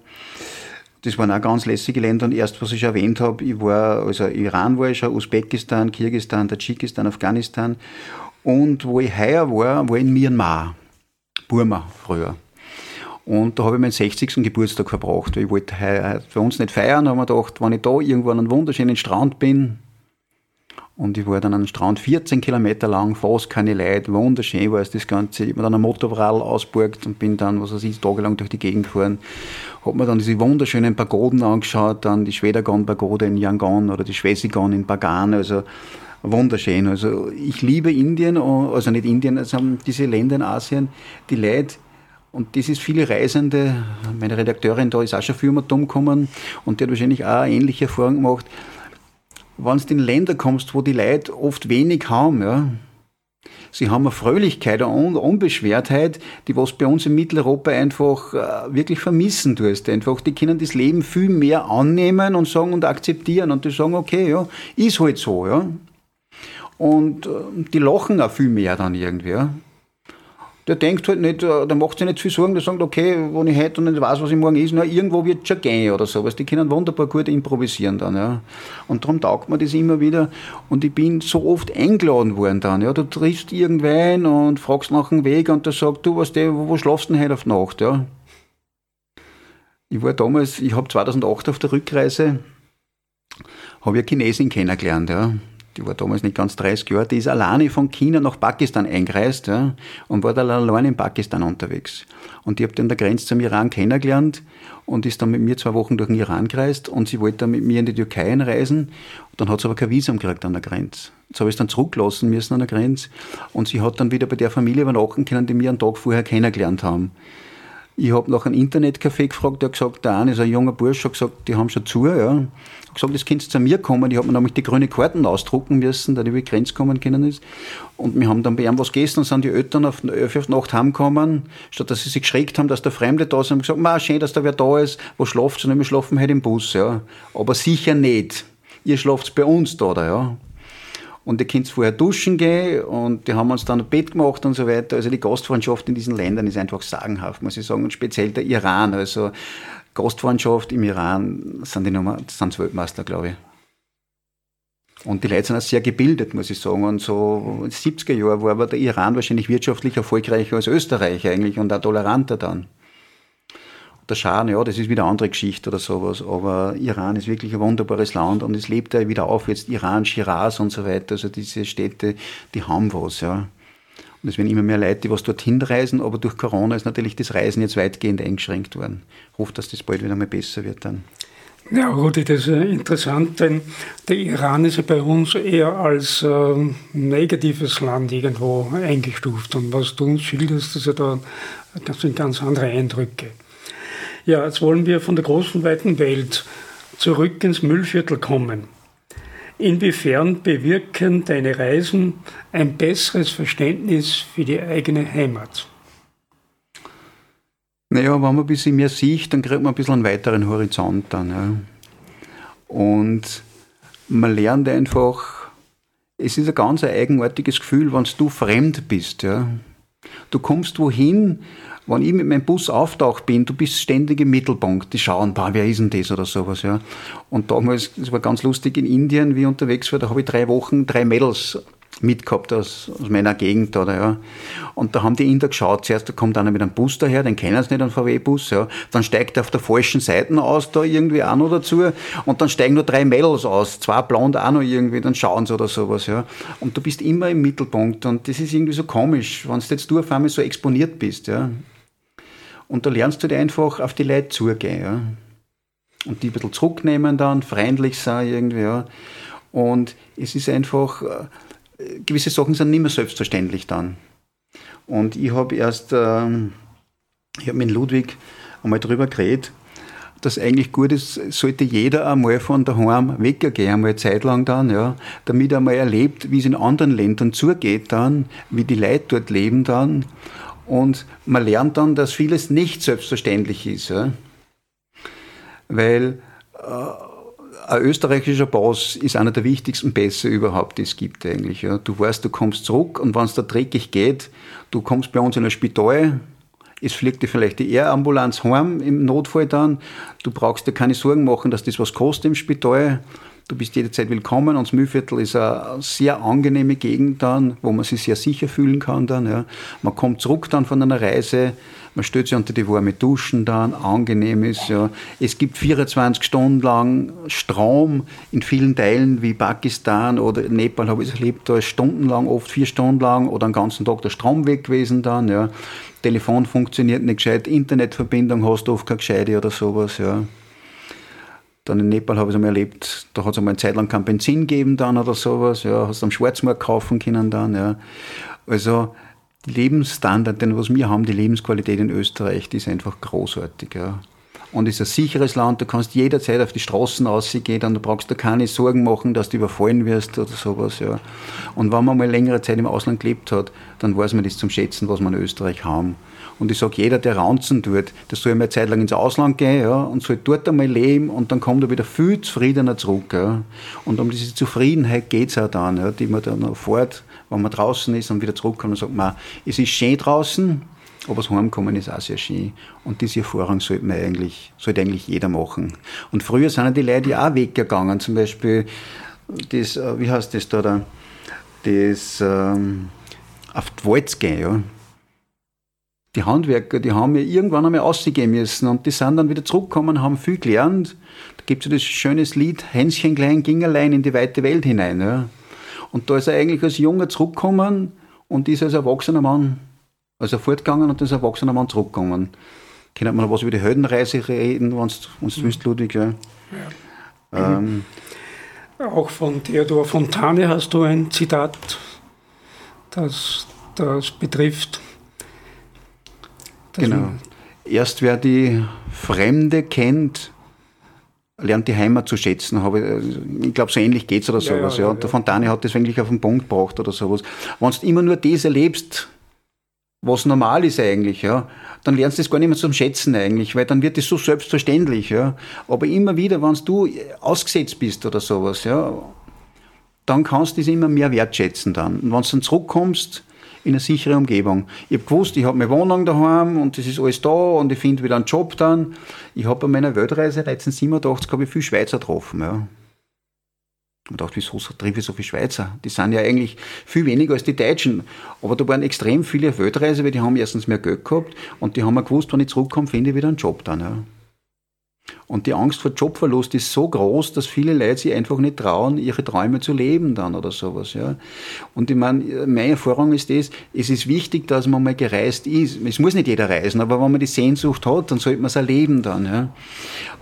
Das waren auch ganz lässige Länder. Und erst, was ich erwähnt habe, ich war, also Iran war ich schon, Usbekistan, Kirgistan, Tadschikistan, Afghanistan. Und wo ich heuer war, war in Myanmar, Burma früher. Und da habe ich meinen 60. Geburtstag verbracht, ich wollte bei uns nicht feiern, habe mir gedacht, wenn ich da irgendwo an einem wunderschönen Strand bin Und ich war dann am Strand 14 Kilometer lang, fast keine Leute, wunderschön war es das Ganze. Ich habe mir dann ein Motorrad ausgeborgt und bin dann, was weiß ich, tagelang durch die Gegend gefahren. Habe mir dann diese wunderschönen Pagoden angeschaut, dann die Schwedergan-Pagode in Yangon oder die Schwesigan in Bagan, also wunderschön. Also ich liebe Indien, also nicht Indien, also diese Länder in Asien, die Leute, und das ist viele Reisende, meine Redakteurin da ist auch schon viel mit umgekommen und die hat wahrscheinlich auch ähnliche Erfahrung gemacht. Wenn du in Länder kommst, wo die Leute oft wenig haben, ja, sie haben eine Fröhlichkeit, eine Unbeschwertheit, die was bei uns in Mitteleuropa einfach äh, wirklich vermissen tust. Einfach, die können das Leben viel mehr annehmen und sagen und akzeptieren und die sagen, okay, ja, ist halt so, ja. Und äh, die lachen auch viel mehr dann irgendwie, ja der denkt halt nicht, äh, der macht sich nicht viel Sorgen, der sagt, okay, wenn ich heute nicht weiß, was ich morgen ist, na, irgendwo wird es schon gehen oder sowas. Die können wunderbar gut improvisieren dann, ja. Und darum taugt mir das immer wieder. Und ich bin so oft eingeladen worden dann, ja. Du triffst irgendwen und fragst nach dem Weg und der sagt, du, was der, wo, wo schlafst du denn heute auf Nacht, ja. Ich war damals, ich habe 2008 auf der Rückreise, habe ich Chinesin kennengelernt, ja die war damals nicht ganz 30 Jahre, die ist alleine von China nach Pakistan eingereist ja, und war dann allein in Pakistan unterwegs. Und die habe dann der Grenze zum Iran kennengelernt und ist dann mit mir zwei Wochen durch den Iran gereist und sie wollte dann mit mir in die Türkei einreisen. Dann hat sie aber kein Visum gekriegt an der Grenze. Jetzt habe ich es dann zurücklassen müssen an der Grenze und sie hat dann wieder bei der Familie übernachten können, die wir einen Tag vorher kennengelernt haben. Ich habe nach einem Internetcafé gefragt, der hat gesagt, der eine ist ein junger Bursch, hat gesagt, die haben schon zu, ja gesagt, das könntest zu mir kommen. Ich habe mir nämlich die grüne Karten ausdrucken müssen, da die über die Grenze kommen können ist. Und wir haben dann bei ihm was gegessen und sind die Eltern auf, auf, Nacht heimgekommen. Statt dass sie sich geschreckt haben, dass der Fremde da ist, haben gesagt, ma, schön, dass da wer da ist. Wo schlaft ihr? Wir schlafen halt im Bus, ja. Aber sicher nicht. Ihr schlaft bei uns da, da, ja. Und ihr könnt vorher duschen gehen und die haben uns dann ein Bett gemacht und so weiter. Also die Gastfreundschaft in diesen Ländern ist einfach sagenhaft, muss ich sagen. Und speziell der Iran. Also Gastfreundschaft im Iran sind die Nummer, sind Weltmeister, glaube ich. Und die Leute sind auch sehr gebildet, muss ich sagen. Und so in den 70er Jahren war aber der Iran wahrscheinlich wirtschaftlich erfolgreicher als Österreich eigentlich und auch toleranter dann. Der Schah, ja, das ist wieder eine andere Geschichte oder sowas, aber Iran ist wirklich ein wunderbares Land und es lebt ja wieder auf, jetzt Iran, Shiraz und so weiter, also diese Städte, die haben was, ja. Und es werden immer mehr Leute, die was dorthin reisen, aber durch Corona ist natürlich das Reisen jetzt weitgehend eingeschränkt worden. Ich hoffe, dass das bald wieder mal besser wird dann. Ja, Rudi, das ist interessant, denn der Iran ist ja bei uns eher als äh, negatives Land irgendwo eingestuft. Und was du uns schilderst, ist ja da, das sind ganz andere Eindrücke. Ja, jetzt wollen wir von der großen, weiten Welt zurück ins Müllviertel kommen. Inwiefern bewirken deine Reisen ein besseres Verständnis für die eigene Heimat? Naja, wenn man ein bisschen mehr sieht, dann kriegt man ein bisschen einen weiteren Horizont dann. Ja. Und man lernt einfach, es ist ein ganz eigenartiges Gefühl, wenn du fremd bist. Ja. Du kommst wohin wenn ich mit meinem Bus auftaucht bin, du bist ständig im Mittelpunkt. Die schauen, boah, wer ist denn das oder sowas, ja. Und damals, das war ganz lustig in Indien, wie ich unterwegs war, da habe ich drei Wochen drei Mädels mitgehabt aus, aus meiner Gegend. Oder, ja. Und da haben die Inder geschaut, zuerst da kommt einer mit einem Bus daher, den kennen sie nicht, einen VW-Bus. Ja. Dann steigt er auf der falschen Seite aus, da irgendwie auch noch dazu. Und dann steigen nur drei Mädels aus, zwei blond auch noch irgendwie, dann schauen sie oder sowas. Ja. Und du bist immer im Mittelpunkt. Und das ist irgendwie so komisch, wenn du jetzt du auf einmal so exponiert bist. Ja. Und da lernst du dir einfach auf die Leute zugehen. Ja. Und die ein bisschen zurücknehmen dann, freundlich sein irgendwie. Ja. Und es ist einfach, äh, gewisse Sachen sind nicht mehr selbstverständlich dann. Und ich habe erst, äh, ich habe mit Ludwig einmal darüber geredet, dass eigentlich gut ist, sollte jeder einmal von daheim weggehen, einmal eine Zeit lang dann, ja, damit er mal erlebt, wie es in anderen Ländern zugeht dann, wie die Leute dort leben dann und man lernt dann, dass vieles nicht selbstverständlich ist. Ja? Weil äh, ein österreichischer Pass ist einer der wichtigsten Pässe überhaupt, die es gibt eigentlich. Ja? Du weißt, du kommst zurück und wenn es da dreckig geht, du kommst bei uns in ein Spital, es fliegt dir vielleicht die Ehrambulanz heim im Notfall dann, du brauchst dir keine Sorgen machen, dass das was kostet im Spital, Du bist jederzeit willkommen und das Mühlviertel ist eine sehr angenehme Gegend dann, wo man sich sehr sicher fühlen kann dann. Ja. Man kommt zurück dann von einer Reise, man stellt sich unter die warme Duschen dann, angenehm ist. Ja. Es gibt 24 Stunden lang Strom in vielen Teilen wie Pakistan oder Nepal habe ich es erlebt, da ist stundenlang, oft vier Stunden lang oder einen ganzen Tag der Strom weg gewesen dann. Ja. Telefon funktioniert nicht gescheit, Internetverbindung hast du oft keine gescheite oder sowas. Ja. Dann in Nepal habe ich es einmal erlebt, da hat es einmal eine Zeit lang kein Benzin gegeben dann oder sowas, ja, hast du am Schwarzmarkt kaufen können dann, ja. Also, Lebensstandard, den was wir haben, die Lebensqualität in Österreich, die ist einfach großartig, ja. Und ist ein sicheres Land, du kannst jederzeit auf die Straßen rausgehen, und du brauchst dir keine Sorgen machen, dass du überfallen wirst oder sowas, ja. Und wenn man mal längere Zeit im Ausland gelebt hat, dann weiß man das zum Schätzen, was wir in Österreich haben. Und ich sage, jeder, der Ranzen tut, der soll mal eine Zeit lang ins Ausland gehen ja, und soll dort einmal leben und dann kommt er wieder viel zufriedener zurück. Ja. Und um diese Zufriedenheit geht es auch dann, ja, die man dann erfährt, wenn man draußen ist und wieder zurückkommt sagt, man, es ist schön draußen, aber das Heimkommen ist auch sehr schön. Und diese Erfahrung sollte man eigentlich, sollte eigentlich jeder machen. Und früher sind die Leute ja auch weggegangen. Zum Beispiel das, äh, wie heißt das da, da das ähm, auf die Walz gehen, ja die Handwerker, die haben ja irgendwann einmal ausgehen müssen und die sind dann wieder zurückgekommen, haben viel gelernt. Da gibt es ja das schönes Lied, Hänschen klein ging allein in die weite Welt hinein. Ja. Und da ist er eigentlich als Junger zurückgekommen und ist als erwachsener Mann, also fortgegangen und als erwachsener Mann zurückgekommen. Wir noch was über die Heldenreise reden, wenn du mhm. willst, Ludwig? Ja. ja. Ähm. Auch von Theodor Fontane hast du ein Zitat, das das betrifft. Genau. Erst wer die Fremde kennt, lernt die Heimat zu schätzen. Ich glaube, so ähnlich geht es oder sowas. Ja, ja, ja. Und der Fontane hat das eigentlich auf den Punkt gebracht oder sowas. Wenn du immer nur das erlebst, was normal ist eigentlich, ja, dann lernst du das gar nicht mehr zum Schätzen eigentlich, weil dann wird es so selbstverständlich, ja. Aber immer wieder, wenn du ausgesetzt bist oder sowas, ja, dann kannst du es immer mehr wertschätzen dann. Und wenn du dann zurückkommst, in eine sichere Umgebung. Ich habe gewusst, ich habe meine Wohnung daheim und das ist alles da und ich finde wieder einen Job dann. Ich habe bei meiner Weltreise 1987 habe ich viele Schweizer getroffen. Ja. Und dachte, wieso treffe ich so viele Schweizer? Die sind ja eigentlich viel weniger als die Deutschen. Aber da waren extrem viele Weltreise, weil die haben erstens mehr Geld gehabt und die haben mir gewusst, wenn ich zurückkomme, finde ich wieder einen Job dann. Ja. Und die Angst vor Jobverlust ist so groß, dass viele Leute sich einfach nicht trauen, ihre Träume zu leben dann oder sowas. Ja. Und ich meine, meine Erfahrung ist das, es ist wichtig, dass man mal gereist ist. Es muss nicht jeder reisen, aber wenn man die Sehnsucht hat, dann sollte man es erleben dann. Ja.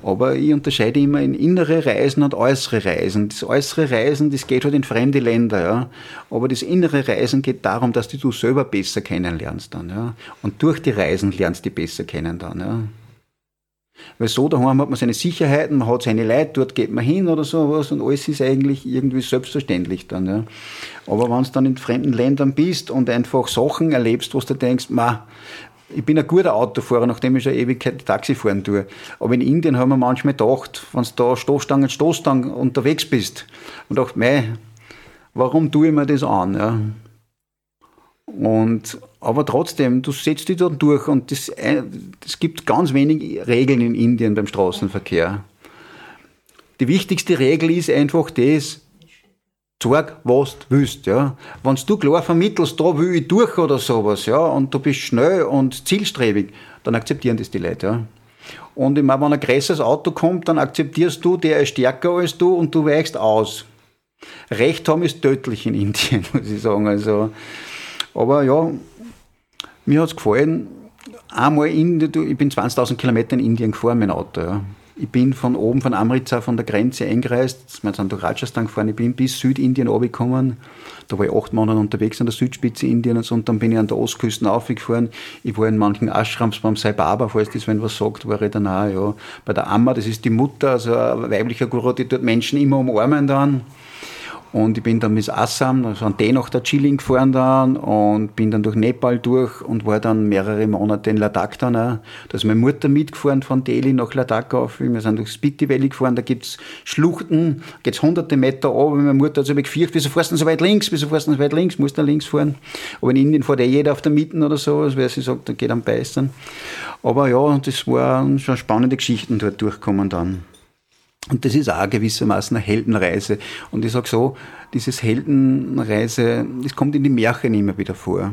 Aber ich unterscheide immer in innere Reisen und äußere Reisen. Das äußere Reisen, das geht halt in fremde Länder. Ja. Aber das innere Reisen geht darum, dass du selber besser kennenlernst dann. Ja. Und durch die Reisen lernst du besser kennen dann. Ja. Weil so daheim hat man seine Sicherheiten, man hat seine Leute, dort geht man hin oder sowas und alles ist eigentlich irgendwie selbstverständlich dann. Ja. Aber wenn du dann in fremden Ländern bist und einfach Sachen erlebst, wo du denkst, ma, ich bin ein guter Autofahrer, nachdem ich schon Ewigkeit Taxi fahren tue. Aber in Indien haben wir manchmal gedacht, wenn du da Stoßstangen, Stoßstangen unterwegs bist und dachte, mei, warum tue ich mir das an? Ja. Und, aber trotzdem, du setzt dich dort durch und es äh, gibt ganz wenig Regeln in Indien beim Straßenverkehr. Die wichtigste Regel ist einfach das, sag, was du willst, ja. Wenn du klar vermittelst, da will ich durch oder sowas, ja, und du bist schnell und zielstrebig, dann akzeptieren das die Leute, ja. Und ich wenn ein größeres Auto kommt, dann akzeptierst du, der ist stärker als du und du weichst aus. Recht haben ist tödlich in Indien, muss ich sagen. Also, aber ja, mir hat es gefallen. Einmal in, ich bin 20.000 Kilometer in Indien gefahren dem Auto. Ja. Ich bin von oben, von Amritsar, von der Grenze eingereist. Wir sind durch Rajasthan gefahren. Ich bin bis Südindien runtergekommen. Da war ich acht Monate unterwegs an der Südspitze Indiens und dann bin ich an der Ostküste aufgefahren. Ich war in manchen Ashrams beim Sai Baba, falls das wenn was sagt, war ich dann auch, ja. Bei der Amma, das ist die Mutter, also ein weiblicher Guru, die dort Menschen immer umarmen dann. Und ich bin dann bis Assam, also an den nach der Chilling gefahren dann und bin dann durch Nepal durch und war dann mehrere Monate in Ladakh dann auch. Da ist meine Mutter mitgefahren von Delhi nach Ladakh auf. Wir sind durch Spiti Valley gefahren, da gibt's Schluchten, geht's hunderte Meter runter. Meine Mutter hat sich gefürchtet, wieso fährst du so weit links, wieso fährst du so weit links, musst du links fahren. Aber in Indien fährt ja jeder auf der Mitte oder so, als wer sie sagt, da geht am Beißen. Aber ja, das waren schon spannende Geschichten dort durchkommen dann. Und das ist auch gewissermaßen eine Heldenreise. Und ich sage so, dieses Heldenreise, das kommt in die Märchen immer wieder vor.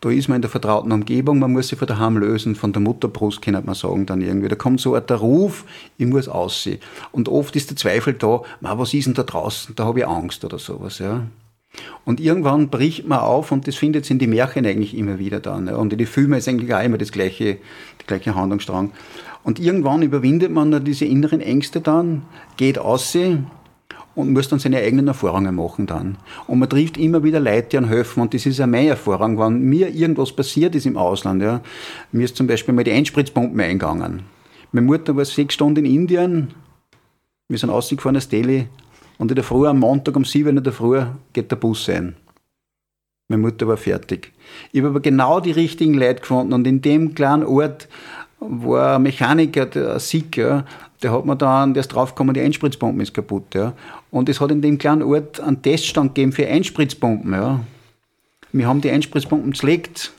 Da ist man in der vertrauten Umgebung, man muss sich von daheim lösen, von der Mutterbrust, kann man sagen, dann irgendwie. Da kommt so der Ruf, ich muss aussehen. Und oft ist der Zweifel da, was ist denn da draußen, da habe ich Angst oder sowas, ja. Und irgendwann bricht man auf und das findet sich in die Märchen eigentlich immer wieder dann. Ja. Und in die Filme ist eigentlich auch immer das gleiche, der gleiche Handlungsstrang. Und irgendwann überwindet man dann diese inneren Ängste dann, geht aus und muss dann seine eigenen Erfahrungen machen dann. Und man trifft immer wieder Leute, die einem helfen. Und das ist ja meine Erfahrung, wenn mir irgendwas passiert ist im Ausland. Ja. Mir ist zum Beispiel mal die Einspritzpumpen eingegangen. Meine Mutter war sechs Stunden in Indien. Wir sind ausgefahren aus Delhi und in der Früh, am Montag um sieben in der Früh, geht der Bus ein. Meine Mutter war fertig. Ich habe aber genau die richtigen Leute gefunden und in dem kleinen Ort war ein Mechaniker, der Sieg, ja, der hat mir dann, der ist draufgekommen, die Einspritzpumpe ist kaputt. Ja. Und es hat in dem kleinen Ort einen Teststand gegeben für Einspritzpumpen. Ja. Wir haben die Einspritzpumpen zerlegt,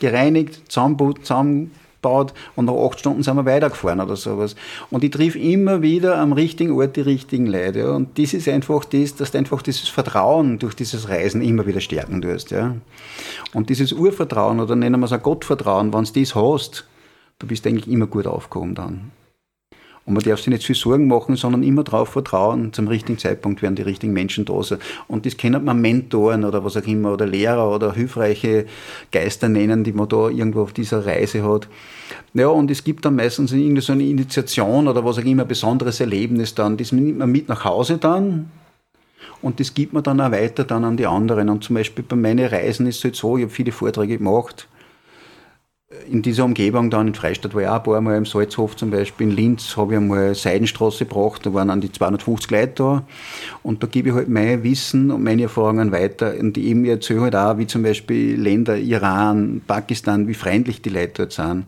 gereinigt, zusammengebaut, zusammen gebaut und nach acht Stunden sind wir weitergefahren oder sowas. Und ich triff immer wieder am richtigen Ort die richtigen Leute. Und das ist einfach das, dass du einfach dieses Vertrauen durch dieses Reisen immer wieder stärken tust. Ja. Und dieses Urvertrauen oder nennen wir es auch Gottvertrauen, wenn du das hast, du bist eigentlich immer gut aufgehoben dann. Und man darf sich nicht viel Sorgen machen, sondern immer darauf vertrauen, zum richtigen Zeitpunkt werden die richtigen Menschen da sein. Und das kennt man Mentoren oder was auch immer, oder Lehrer oder hilfreiche Geister nennen, die man da irgendwo auf dieser Reise hat. Ja, und es gibt dann meistens irgendwie so eine Initiation oder was auch immer, ein besonderes Erlebnis dann. Das nimmt man mit nach Hause dann. Und das gibt man dann auch weiter dann an die anderen. Und zum Beispiel bei meinen Reisen ist es halt so, ich habe viele Vorträge gemacht in dieser Umgebung dann in Freistadt war ich auch ein paar Mal im Salzhof zum Beispiel. In Linz habe ich einmal Seidenstraße gebracht, da waren an die 250 Leute da. Und da gebe ich halt mein Wissen und meine Erfahrungen weiter. Und ich erzähle halt auch, wie zum Beispiel Länder, Iran, Pakistan, wie freundlich die Leute dort sind.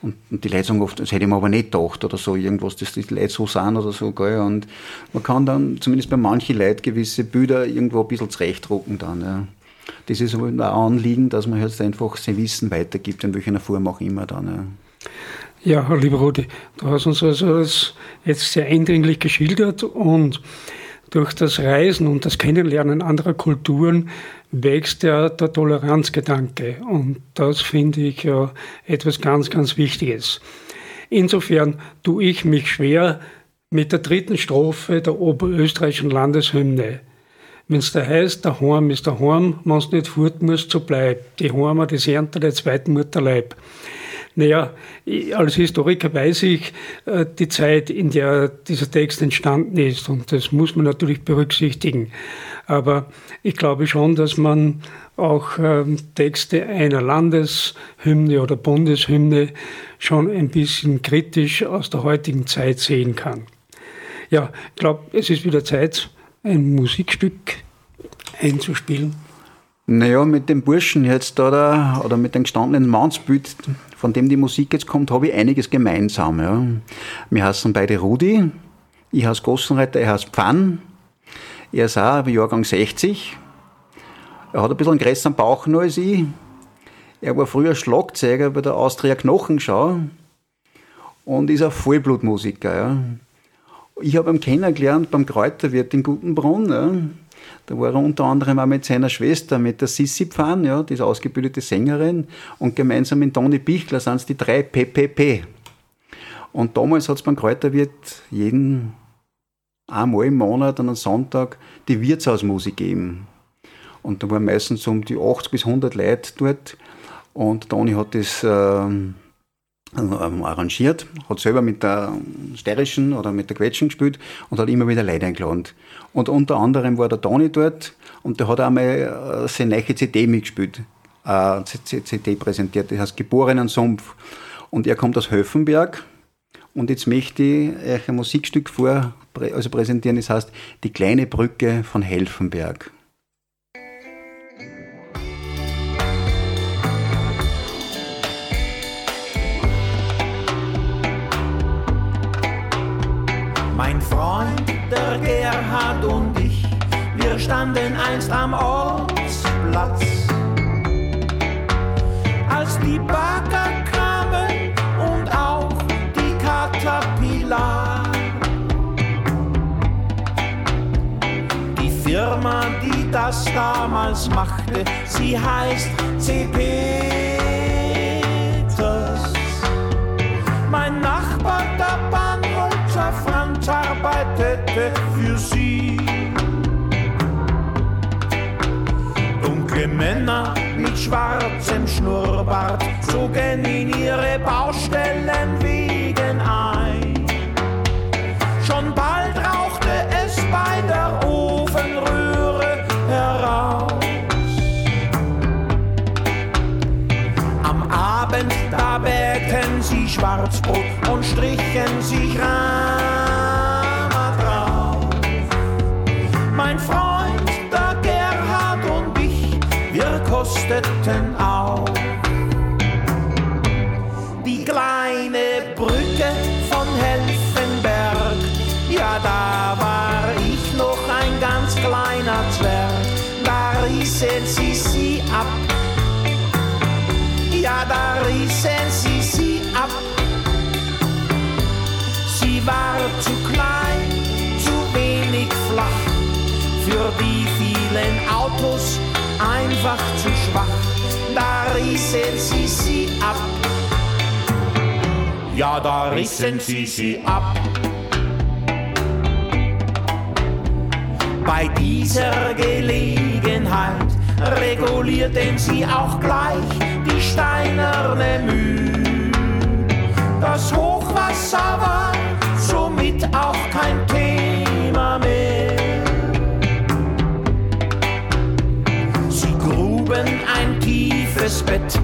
Und, und die Leute sagen oft, das hätte ich mir aber nicht gedacht oder so, irgendwas, dass die Leute so sind oder so. Gell? Und man kann dann zumindest bei manchen Leuten gewisse Bilder irgendwo ein bisschen zurechtdrucken dann. Ja das ist ein Anliegen, dass man jetzt einfach sein Wissen weitergibt, in welcher Form auch immer dann. Ja, ja lieber Rudi, du hast uns also das jetzt sehr eindringlich geschildert und durch das Reisen und das Kennenlernen anderer Kulturen wächst ja der Toleranzgedanke. Und das finde ich ja etwas ganz, ganz Wichtiges. Insofern tue ich mich schwer mit der dritten Strophe der oberösterreichischen Landeshymne. Wenn es da heißt, der Heim ist der Heim, wenn du nicht fort musst, so bleib. Die Heimat ist Ernte der zweiten Mutterleib. Naja, als Historiker weiß ich äh, die Zeit, in der dieser Text entstanden ist und das muss man natürlich berücksichtigen. Aber ich glaube schon, dass man auch ähm, Texte einer Landeshymne oder Bundeshymne schon ein bisschen kritisch aus der heutigen Zeit sehen kann. Ja, ich glaube, es ist wieder Zeit, ein Musikstück einzuspielen? Naja, mit dem Burschen jetzt da oder mit dem gestandenen Mannsbild, von dem die Musik jetzt kommt, habe ich einiges gemeinsam. Ja. Wir heißen beide Rudi, ich heiße Gossenreiter, er heißt Pfann. Er ist auch Jahrgang 60. Er hat ein bisschen einen größeren Bauch noch als ich. Er war früher Schlagzeuger bei der Austria Knochenschau und ist ein Vollblutmusiker. Ja. Ich habe ihn kennengelernt beim Kräuterwirt in Gutenbrunn. Ja. Da war er unter anderem auch mit seiner Schwester, mit der Sissi Pfann, ja, die ist ausgebildete Sängerin. Und gemeinsam mit Toni Bichler sind es die drei PPP. Und damals hat es beim Kräuterwirt jeden einmal im Monat an einem Sonntag die Wirtshausmusik gegeben. Und da waren meistens um die 80 bis 100 Leute dort. Und Toni hat das äh, ähm, arrangiert, hat selber mit der steirischen oder mit der Quetschen gespielt und hat immer wieder Leute eingeladen. Und unter anderem war der Toni dort und der hat einmal äh, seine neue CD mitgespielt, äh, CD präsentiert, das heißt Geborenen Sumpf. Und er kommt aus Höfenberg und jetzt möchte ich euch ein Musikstück vor, also präsentieren, das heißt Die kleine Brücke von Helfenberg. Mein Freund, der Gerhard und ich, wir standen einst am Ortsplatz. Als die Bagger kamen und auch die Caterpillar. Die Firma, die das damals machte, sie heißt CP. Mein Nachbar da Franz, arbeitete für sie. Dunkle Männer mit schwarzem Schnurrbart zogen in ihre Baustellen wegen ein. Schon bald rauchte es bei der Ofenröhre heraus. Am Abend da bäckten sie Schwarzbrot und strichen sich Rama Mein Freund, der Gerhard und ich, wir kosteten Autos einfach zu schwach. Da rissen sie sie ab. Ja, da rissen sie sie ab. Bei dieser Gelegenheit regulierten sie auch gleich die steinerne Mühe. Das Hochwasser war somit auch kein Thema tiefes Bett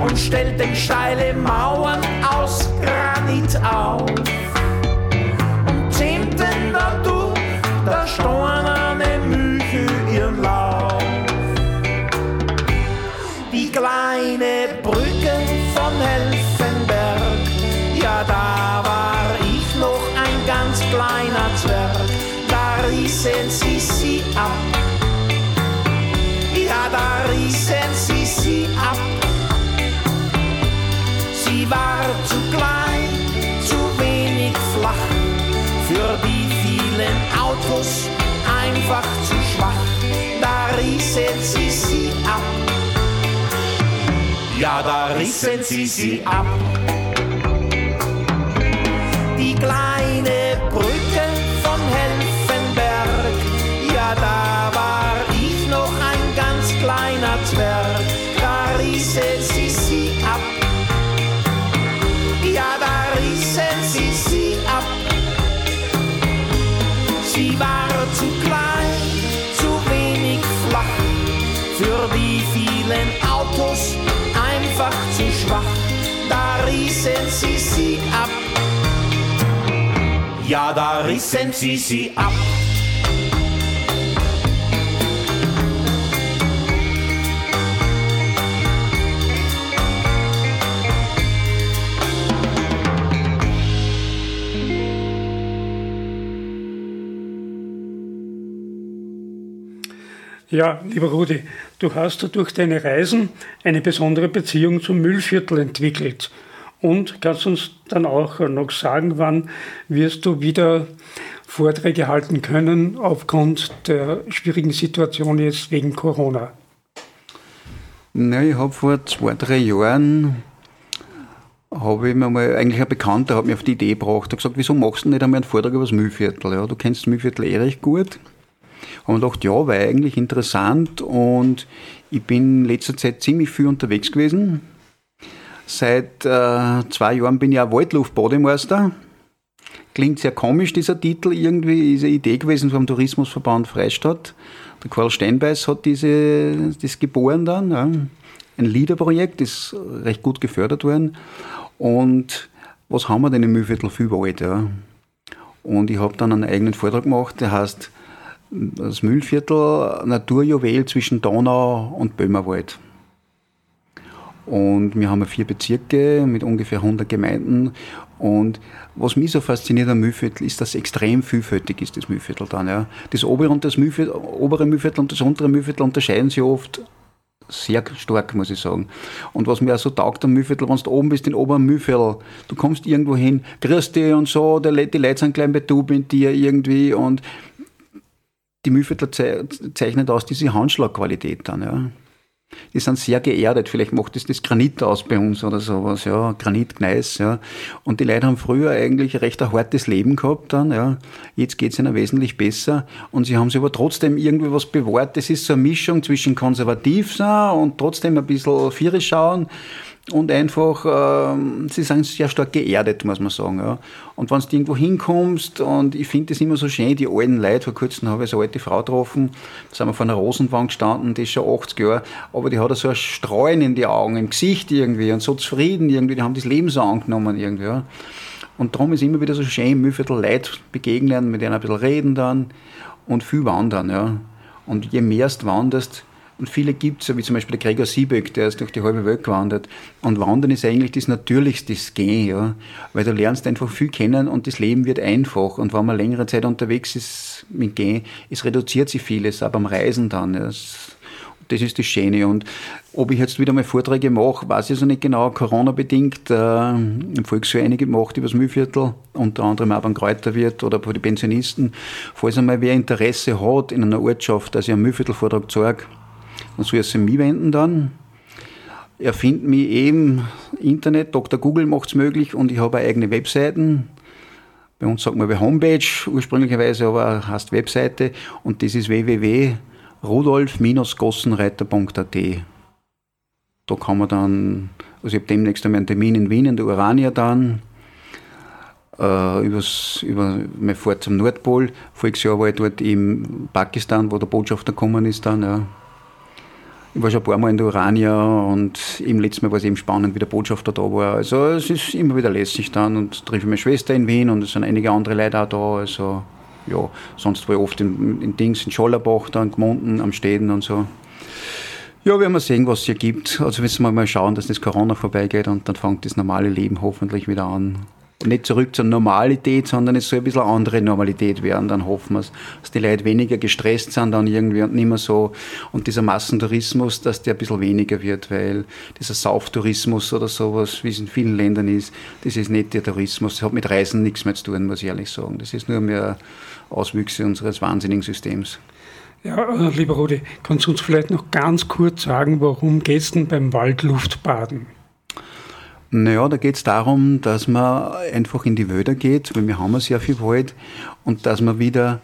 und stellten steile Mauern aus Granit auf und zähmten dadurch der stornerne Mühe ihren Lauf. Die kleine Brücke von Helfenberg, ja da war ich noch ein ganz kleiner Zwerg, da rissen sie sie ab. War zu klein, zu wenig flach, für die vielen Autos einfach zu schwach. Da rissen sie sie ab. Ja, da rissen sie sie ab. Ja, da rissen sie sie ab. Ja, lieber Rudi, du hast durch deine Reisen eine besondere Beziehung zum Müllviertel entwickelt. Und kannst uns dann auch noch sagen, wann wirst du wieder Vorträge halten können aufgrund der schwierigen Situation jetzt wegen Corona? Na, ich habe vor zwei, drei Jahren habe ich mir mal, eigentlich ein Bekannter hat mir auf die Idee gebracht, hat gesagt, wieso machst du nicht einmal einen Vortrag über das Müllviertel? Ja, du kennst das Müllviertel eh recht gut. Haben wir gedacht, ja, war eigentlich interessant und ich bin in letzter Zeit ziemlich viel unterwegs gewesen. Seit äh, zwei Jahren bin ich auch Waldluftbademeister. Klingt sehr komisch, dieser Titel irgendwie, ist eine Idee gewesen vom Tourismusverband Freistadt. Der Karl Steinbeiß hat diese, das geboren dann. Ja. Ein Liederprojekt, ist recht gut gefördert worden. Und was haben wir denn im Mühlviertel viel Wald? Ja. Und ich habe dann einen eigenen Vortrag gemacht, der heißt das Mühlviertel Naturjuwel zwischen Donau und Böhmerwald. Und wir haben vier Bezirke mit ungefähr 100 Gemeinden. Und was mich so fasziniert am Mühlviertel ist, dass extrem vielfältig ist, das Mühlviertel dann. Ja. Das obere, und das Mühlviertel, obere Mühlviertel und das untere Mühlviertel unterscheiden sich oft sehr stark, muss ich sagen. Und was mir auch so taugt am Mühlviertel, wenn du oben bist, in oberen Mühlviertel, du kommst irgendwo hin, grüßt dich und so, die Leute sind gleich bei du mit dir irgendwie und die Mühlviertler ze zeichnet aus diese Handschlagqualität dann, ja. Die sind sehr geerdet. Vielleicht macht es das Granit aus bei uns oder sowas, ja. Granit, Gneis, ja. Und die Leute haben früher eigentlich recht ein hartes Leben gehabt dann, ja. Jetzt geht's ihnen wesentlich besser. Und sie haben sich aber trotzdem irgendwie was bewahrt. Das ist so eine Mischung zwischen konservativ sein und trotzdem ein bisschen vierisch schauen und einfach, äh, sie sind sehr stark geerdet, muss man sagen. Ja. Und wenn du irgendwo hinkommst, und ich finde das immer so schön, die alten Leute, vor kurzem habe ich so eine alte Frau getroffen, da sind wir vor einer Rosenwand gestanden, die ist schon 80 Jahre, aber die hat so ein Streuen in die Augen, im Gesicht irgendwie und so zufrieden irgendwie, die haben das Leben so angenommen irgendwie. Ja. Und darum ist immer wieder so schön, im Mühlviertel Leute begegnen, mit denen ein bisschen reden dann und viel wandern. Ja. Und je mehr du wanderst, und viele gibt es, wie zum Beispiel der Gregor Siebeck, der ist durch die halbe Welt gewandert. Und Wandern ist eigentlich das Natürlichste, das Gehen, ja. Weil du lernst einfach viel kennen und das Leben wird einfach. Und wenn man längere Zeit unterwegs ist mit Gehen, es reduziert sich vieles, auch beim Reisen dann. Ja. Das ist das Schöne. Und ob ich jetzt wieder mal Vorträge mache, weiß ich so nicht genau. Corona-bedingt. Äh, Im einige gemacht über das Mühlviertel, unter anderem auch beim Kräuterwirt oder bei den Pensionisten. Falls einmal wer Interesse hat in einer Ortschaft, dass ich einen Mühlviertelvortrag zeige, dann soll er sich mich wenden dann. Er findet mich eben Internet, Dr. Google macht es möglich und ich habe eigene Webseiten. Bei uns sagt man bei Homepage ursprünglicherweise, aber heißt Webseite und das ist www.rudolf-gossenreiter.at. Da kann man dann, also ich habe demnächst einmal einen Termin in Wien, in der Urania dann, äh, übers, über meine Fahrt zum Nordpol. Voriges Jahr war ich dort in Pakistan, wo der Botschafter gekommen ist dann, ja. Ich war schon ein paar Mal in der Urania und im letzten Mal war es eben spannend, wie der Botschafter da war. Also es ist immer wieder lässig dann und treffe meine Schwester in Wien und es sind einige andere Leute auch da. Also ja, sonst war ich oft in, in Dings, in Schollerbach dann gemunden, am Städten und so. Ja, werden wir sehen, was es hier gibt. Also müssen wir mal schauen, dass das Corona vorbeigeht und dann fängt das normale Leben hoffentlich wieder an nicht zurück zur Normalität, sondern es soll ein bisschen andere Normalität werden. Dann hoffen wir, dass die Leute weniger gestresst sind dann irgendwie und nicht mehr so. Und dieser Massentourismus, dass der ein bisschen weniger wird, weil dieser Sauftourismus oder sowas, wie es in vielen Ländern ist, das ist nicht der Tourismus. Das hat mit Reisen nichts mehr zu tun, muss ich ehrlich sagen. Das ist nur mehr Auswüchse unseres wahnsinnigen Systems. Ja, äh, lieber Rudi, kannst du uns vielleicht noch ganz kurz sagen, warum geht es denn beim Waldluftbaden? Naja, da geht es darum, dass man einfach in die Wälder geht, weil wir haben ja sehr viel Wald und dass man wieder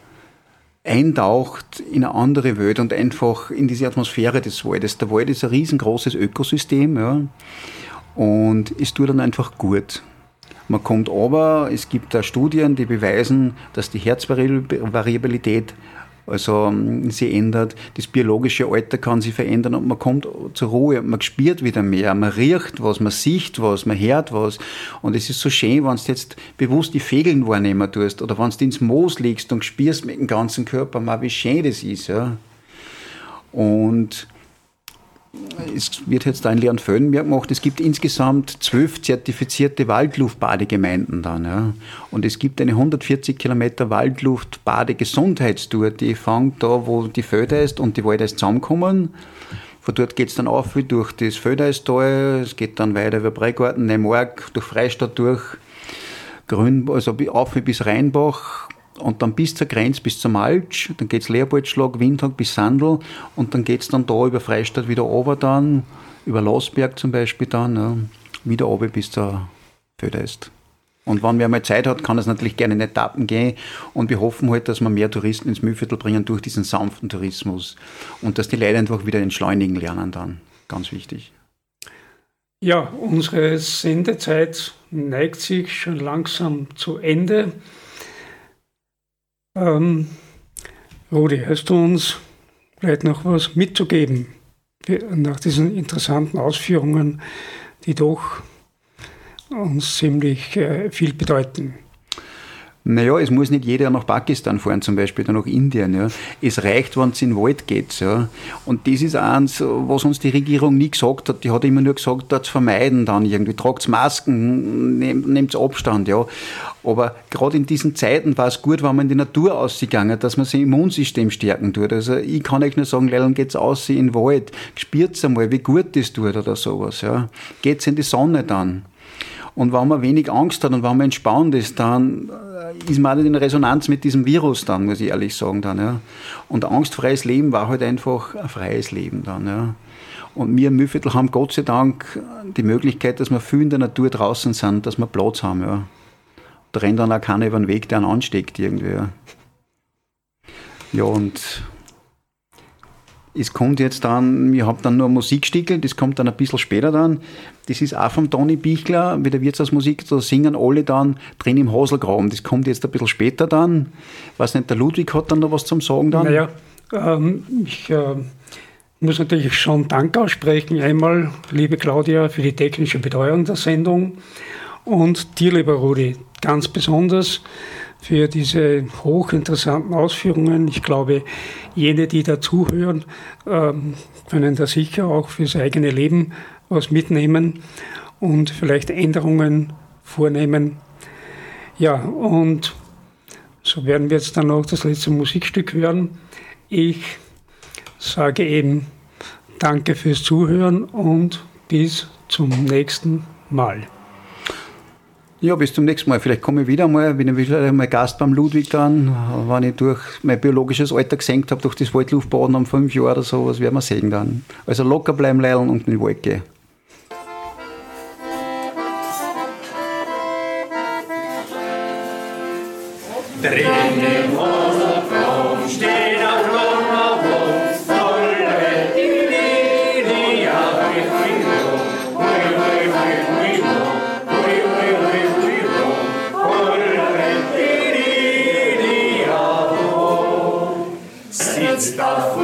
eintaucht in eine andere Welt und einfach in diese Atmosphäre des Waldes. Der Wald ist ein riesengroßes Ökosystem, ja, und es tut dann einfach gut. Man kommt aber, es gibt da Studien, die beweisen, dass die Herzvariabilität also ähm, sie ändert, das biologische Alter kann sich verändern und man kommt zur Ruhe, man spürt wieder mehr, man riecht was, man sieht was, man hört was. Und es ist so schön, wenn du jetzt bewusst die Vögeln wahrnehmen tust oder wenn du ins Moos liegst und spürst mit dem ganzen Körper mal, wie schön das ist. Ja. Und es wird jetzt da in Leonföhn mehr gemacht, es gibt insgesamt zwölf zertifizierte Waldluftbadegemeinden dann. Ja. Und es gibt eine 140 Kilometer Waldluftbadegesundheitstour, die fängt da, wo die Föder und die Wälder zusammenkommen. Von dort geht es dann auf durch das Föderistal, es geht dann weiter über Breigarten, Neumorg, durch Freistadt durch, Grün, also auf bis Rheinbach, und dann bis zur Grenze, bis zum Malch, dann geht's Leopoldschlag, Windhag bis Sandl und dann geht's dann da über Freistadt wieder runter dann, über Losberg zum Beispiel dann, ja, wieder runter bis zur Föderest. Und wenn wer mal Zeit hat, kann es natürlich gerne in Etappen gehen. Und wir hoffen halt, dass wir mehr Touristen ins Mühlviertel bringen durch diesen sanften Tourismus. Und dass die Leute einfach wieder entschleunigen lernen dann. Ganz wichtig. Ja, unsere Sendezeit neigt sich schon langsam zu Ende. Ähm, Rudi, hast du uns vielleicht noch was mitzugeben nach diesen interessanten Ausführungen, die doch uns ziemlich äh, viel bedeuten? Naja, es muss nicht jeder nach Pakistan fahren, zum Beispiel, oder nach Indien. Ja. Es reicht, wenn es in den Wald geht. Ja. Und das ist eins, was uns die Regierung nie gesagt hat. Die hat immer nur gesagt, das vermeiden dann irgendwie. Tragt Masken, nehmt Abstand. Ja. Aber gerade in diesen Zeiten war es gut, wenn man in die Natur ausgegangen dass man sein Immunsystem stärken tut. Also ich kann euch nur sagen, Leute, geht's aus in den Wald, spürt's einmal, wie gut das tut oder sowas. Ja. Geht's in die Sonne dann. Und wenn man wenig Angst hat und wenn man entspannt ist, dann äh, ist man auch in Resonanz mit diesem Virus dann, muss ich ehrlich sagen dann, ja. Und angstfreies Leben war halt einfach ein freies Leben dann, ja. Und wir im haben Gott sei Dank die Möglichkeit, dass wir viel in der Natur draußen sind, dass wir Platz haben, ja. Da rennt dann auch keiner über den Weg, der einen ansteckt irgendwie, ja. Ja, und es kommt jetzt dann, wir haben dann nur ein Musikstückel, das kommt dann ein bisschen später dann. Das ist auch vom Toni Bichler, mit der Wirtshausmusik, da singen alle dann drin im Haselgraben. Das kommt jetzt ein bisschen später dann. Weiß nicht, der Ludwig hat dann noch was zum Sagen dann? Naja, ähm, ich äh, muss natürlich schon Dank aussprechen. Einmal, liebe Claudia, für die technische Betreuung der Sendung und dir, lieber Rudi, ganz besonders für diese hochinteressanten Ausführungen. Ich glaube, jene, die da zuhören, ähm, können da sicher auch fürs eigene Leben was mitnehmen und vielleicht Änderungen vornehmen. Ja, und so werden wir jetzt dann auch das letzte Musikstück hören. Ich sage eben Danke fürs Zuhören und bis zum nächsten Mal. Ja, bis zum nächsten Mal. Vielleicht komme ich wieder mal, bin ich wieder mal Gast beim Ludwig dann, wenn ich durch mein biologisches Alter gesenkt habe, durch das Waldluftbaden um fünf Jahre oder so, was werden wir sehen dann. Also locker bleiben, leilen und in den Wald gehen. Drinnen stuff.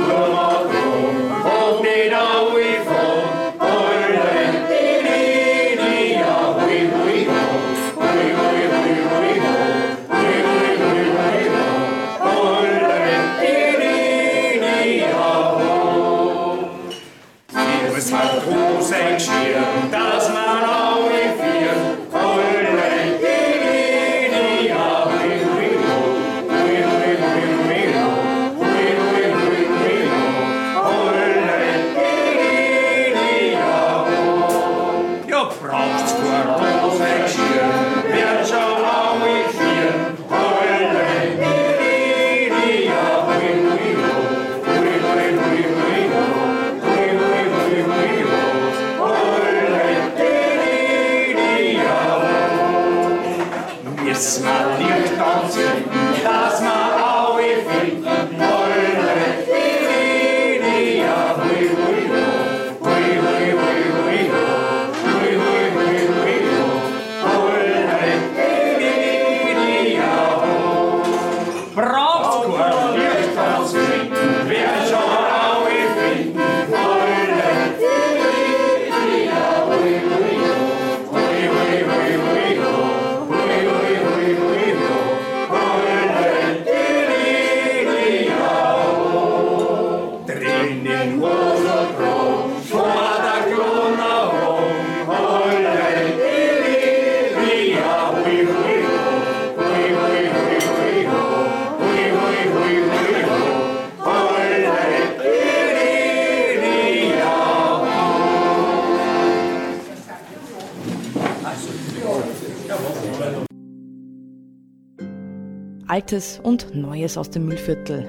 Altes und Neues aus dem Müllviertel.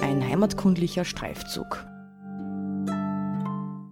Ein heimatkundlicher Streifzug.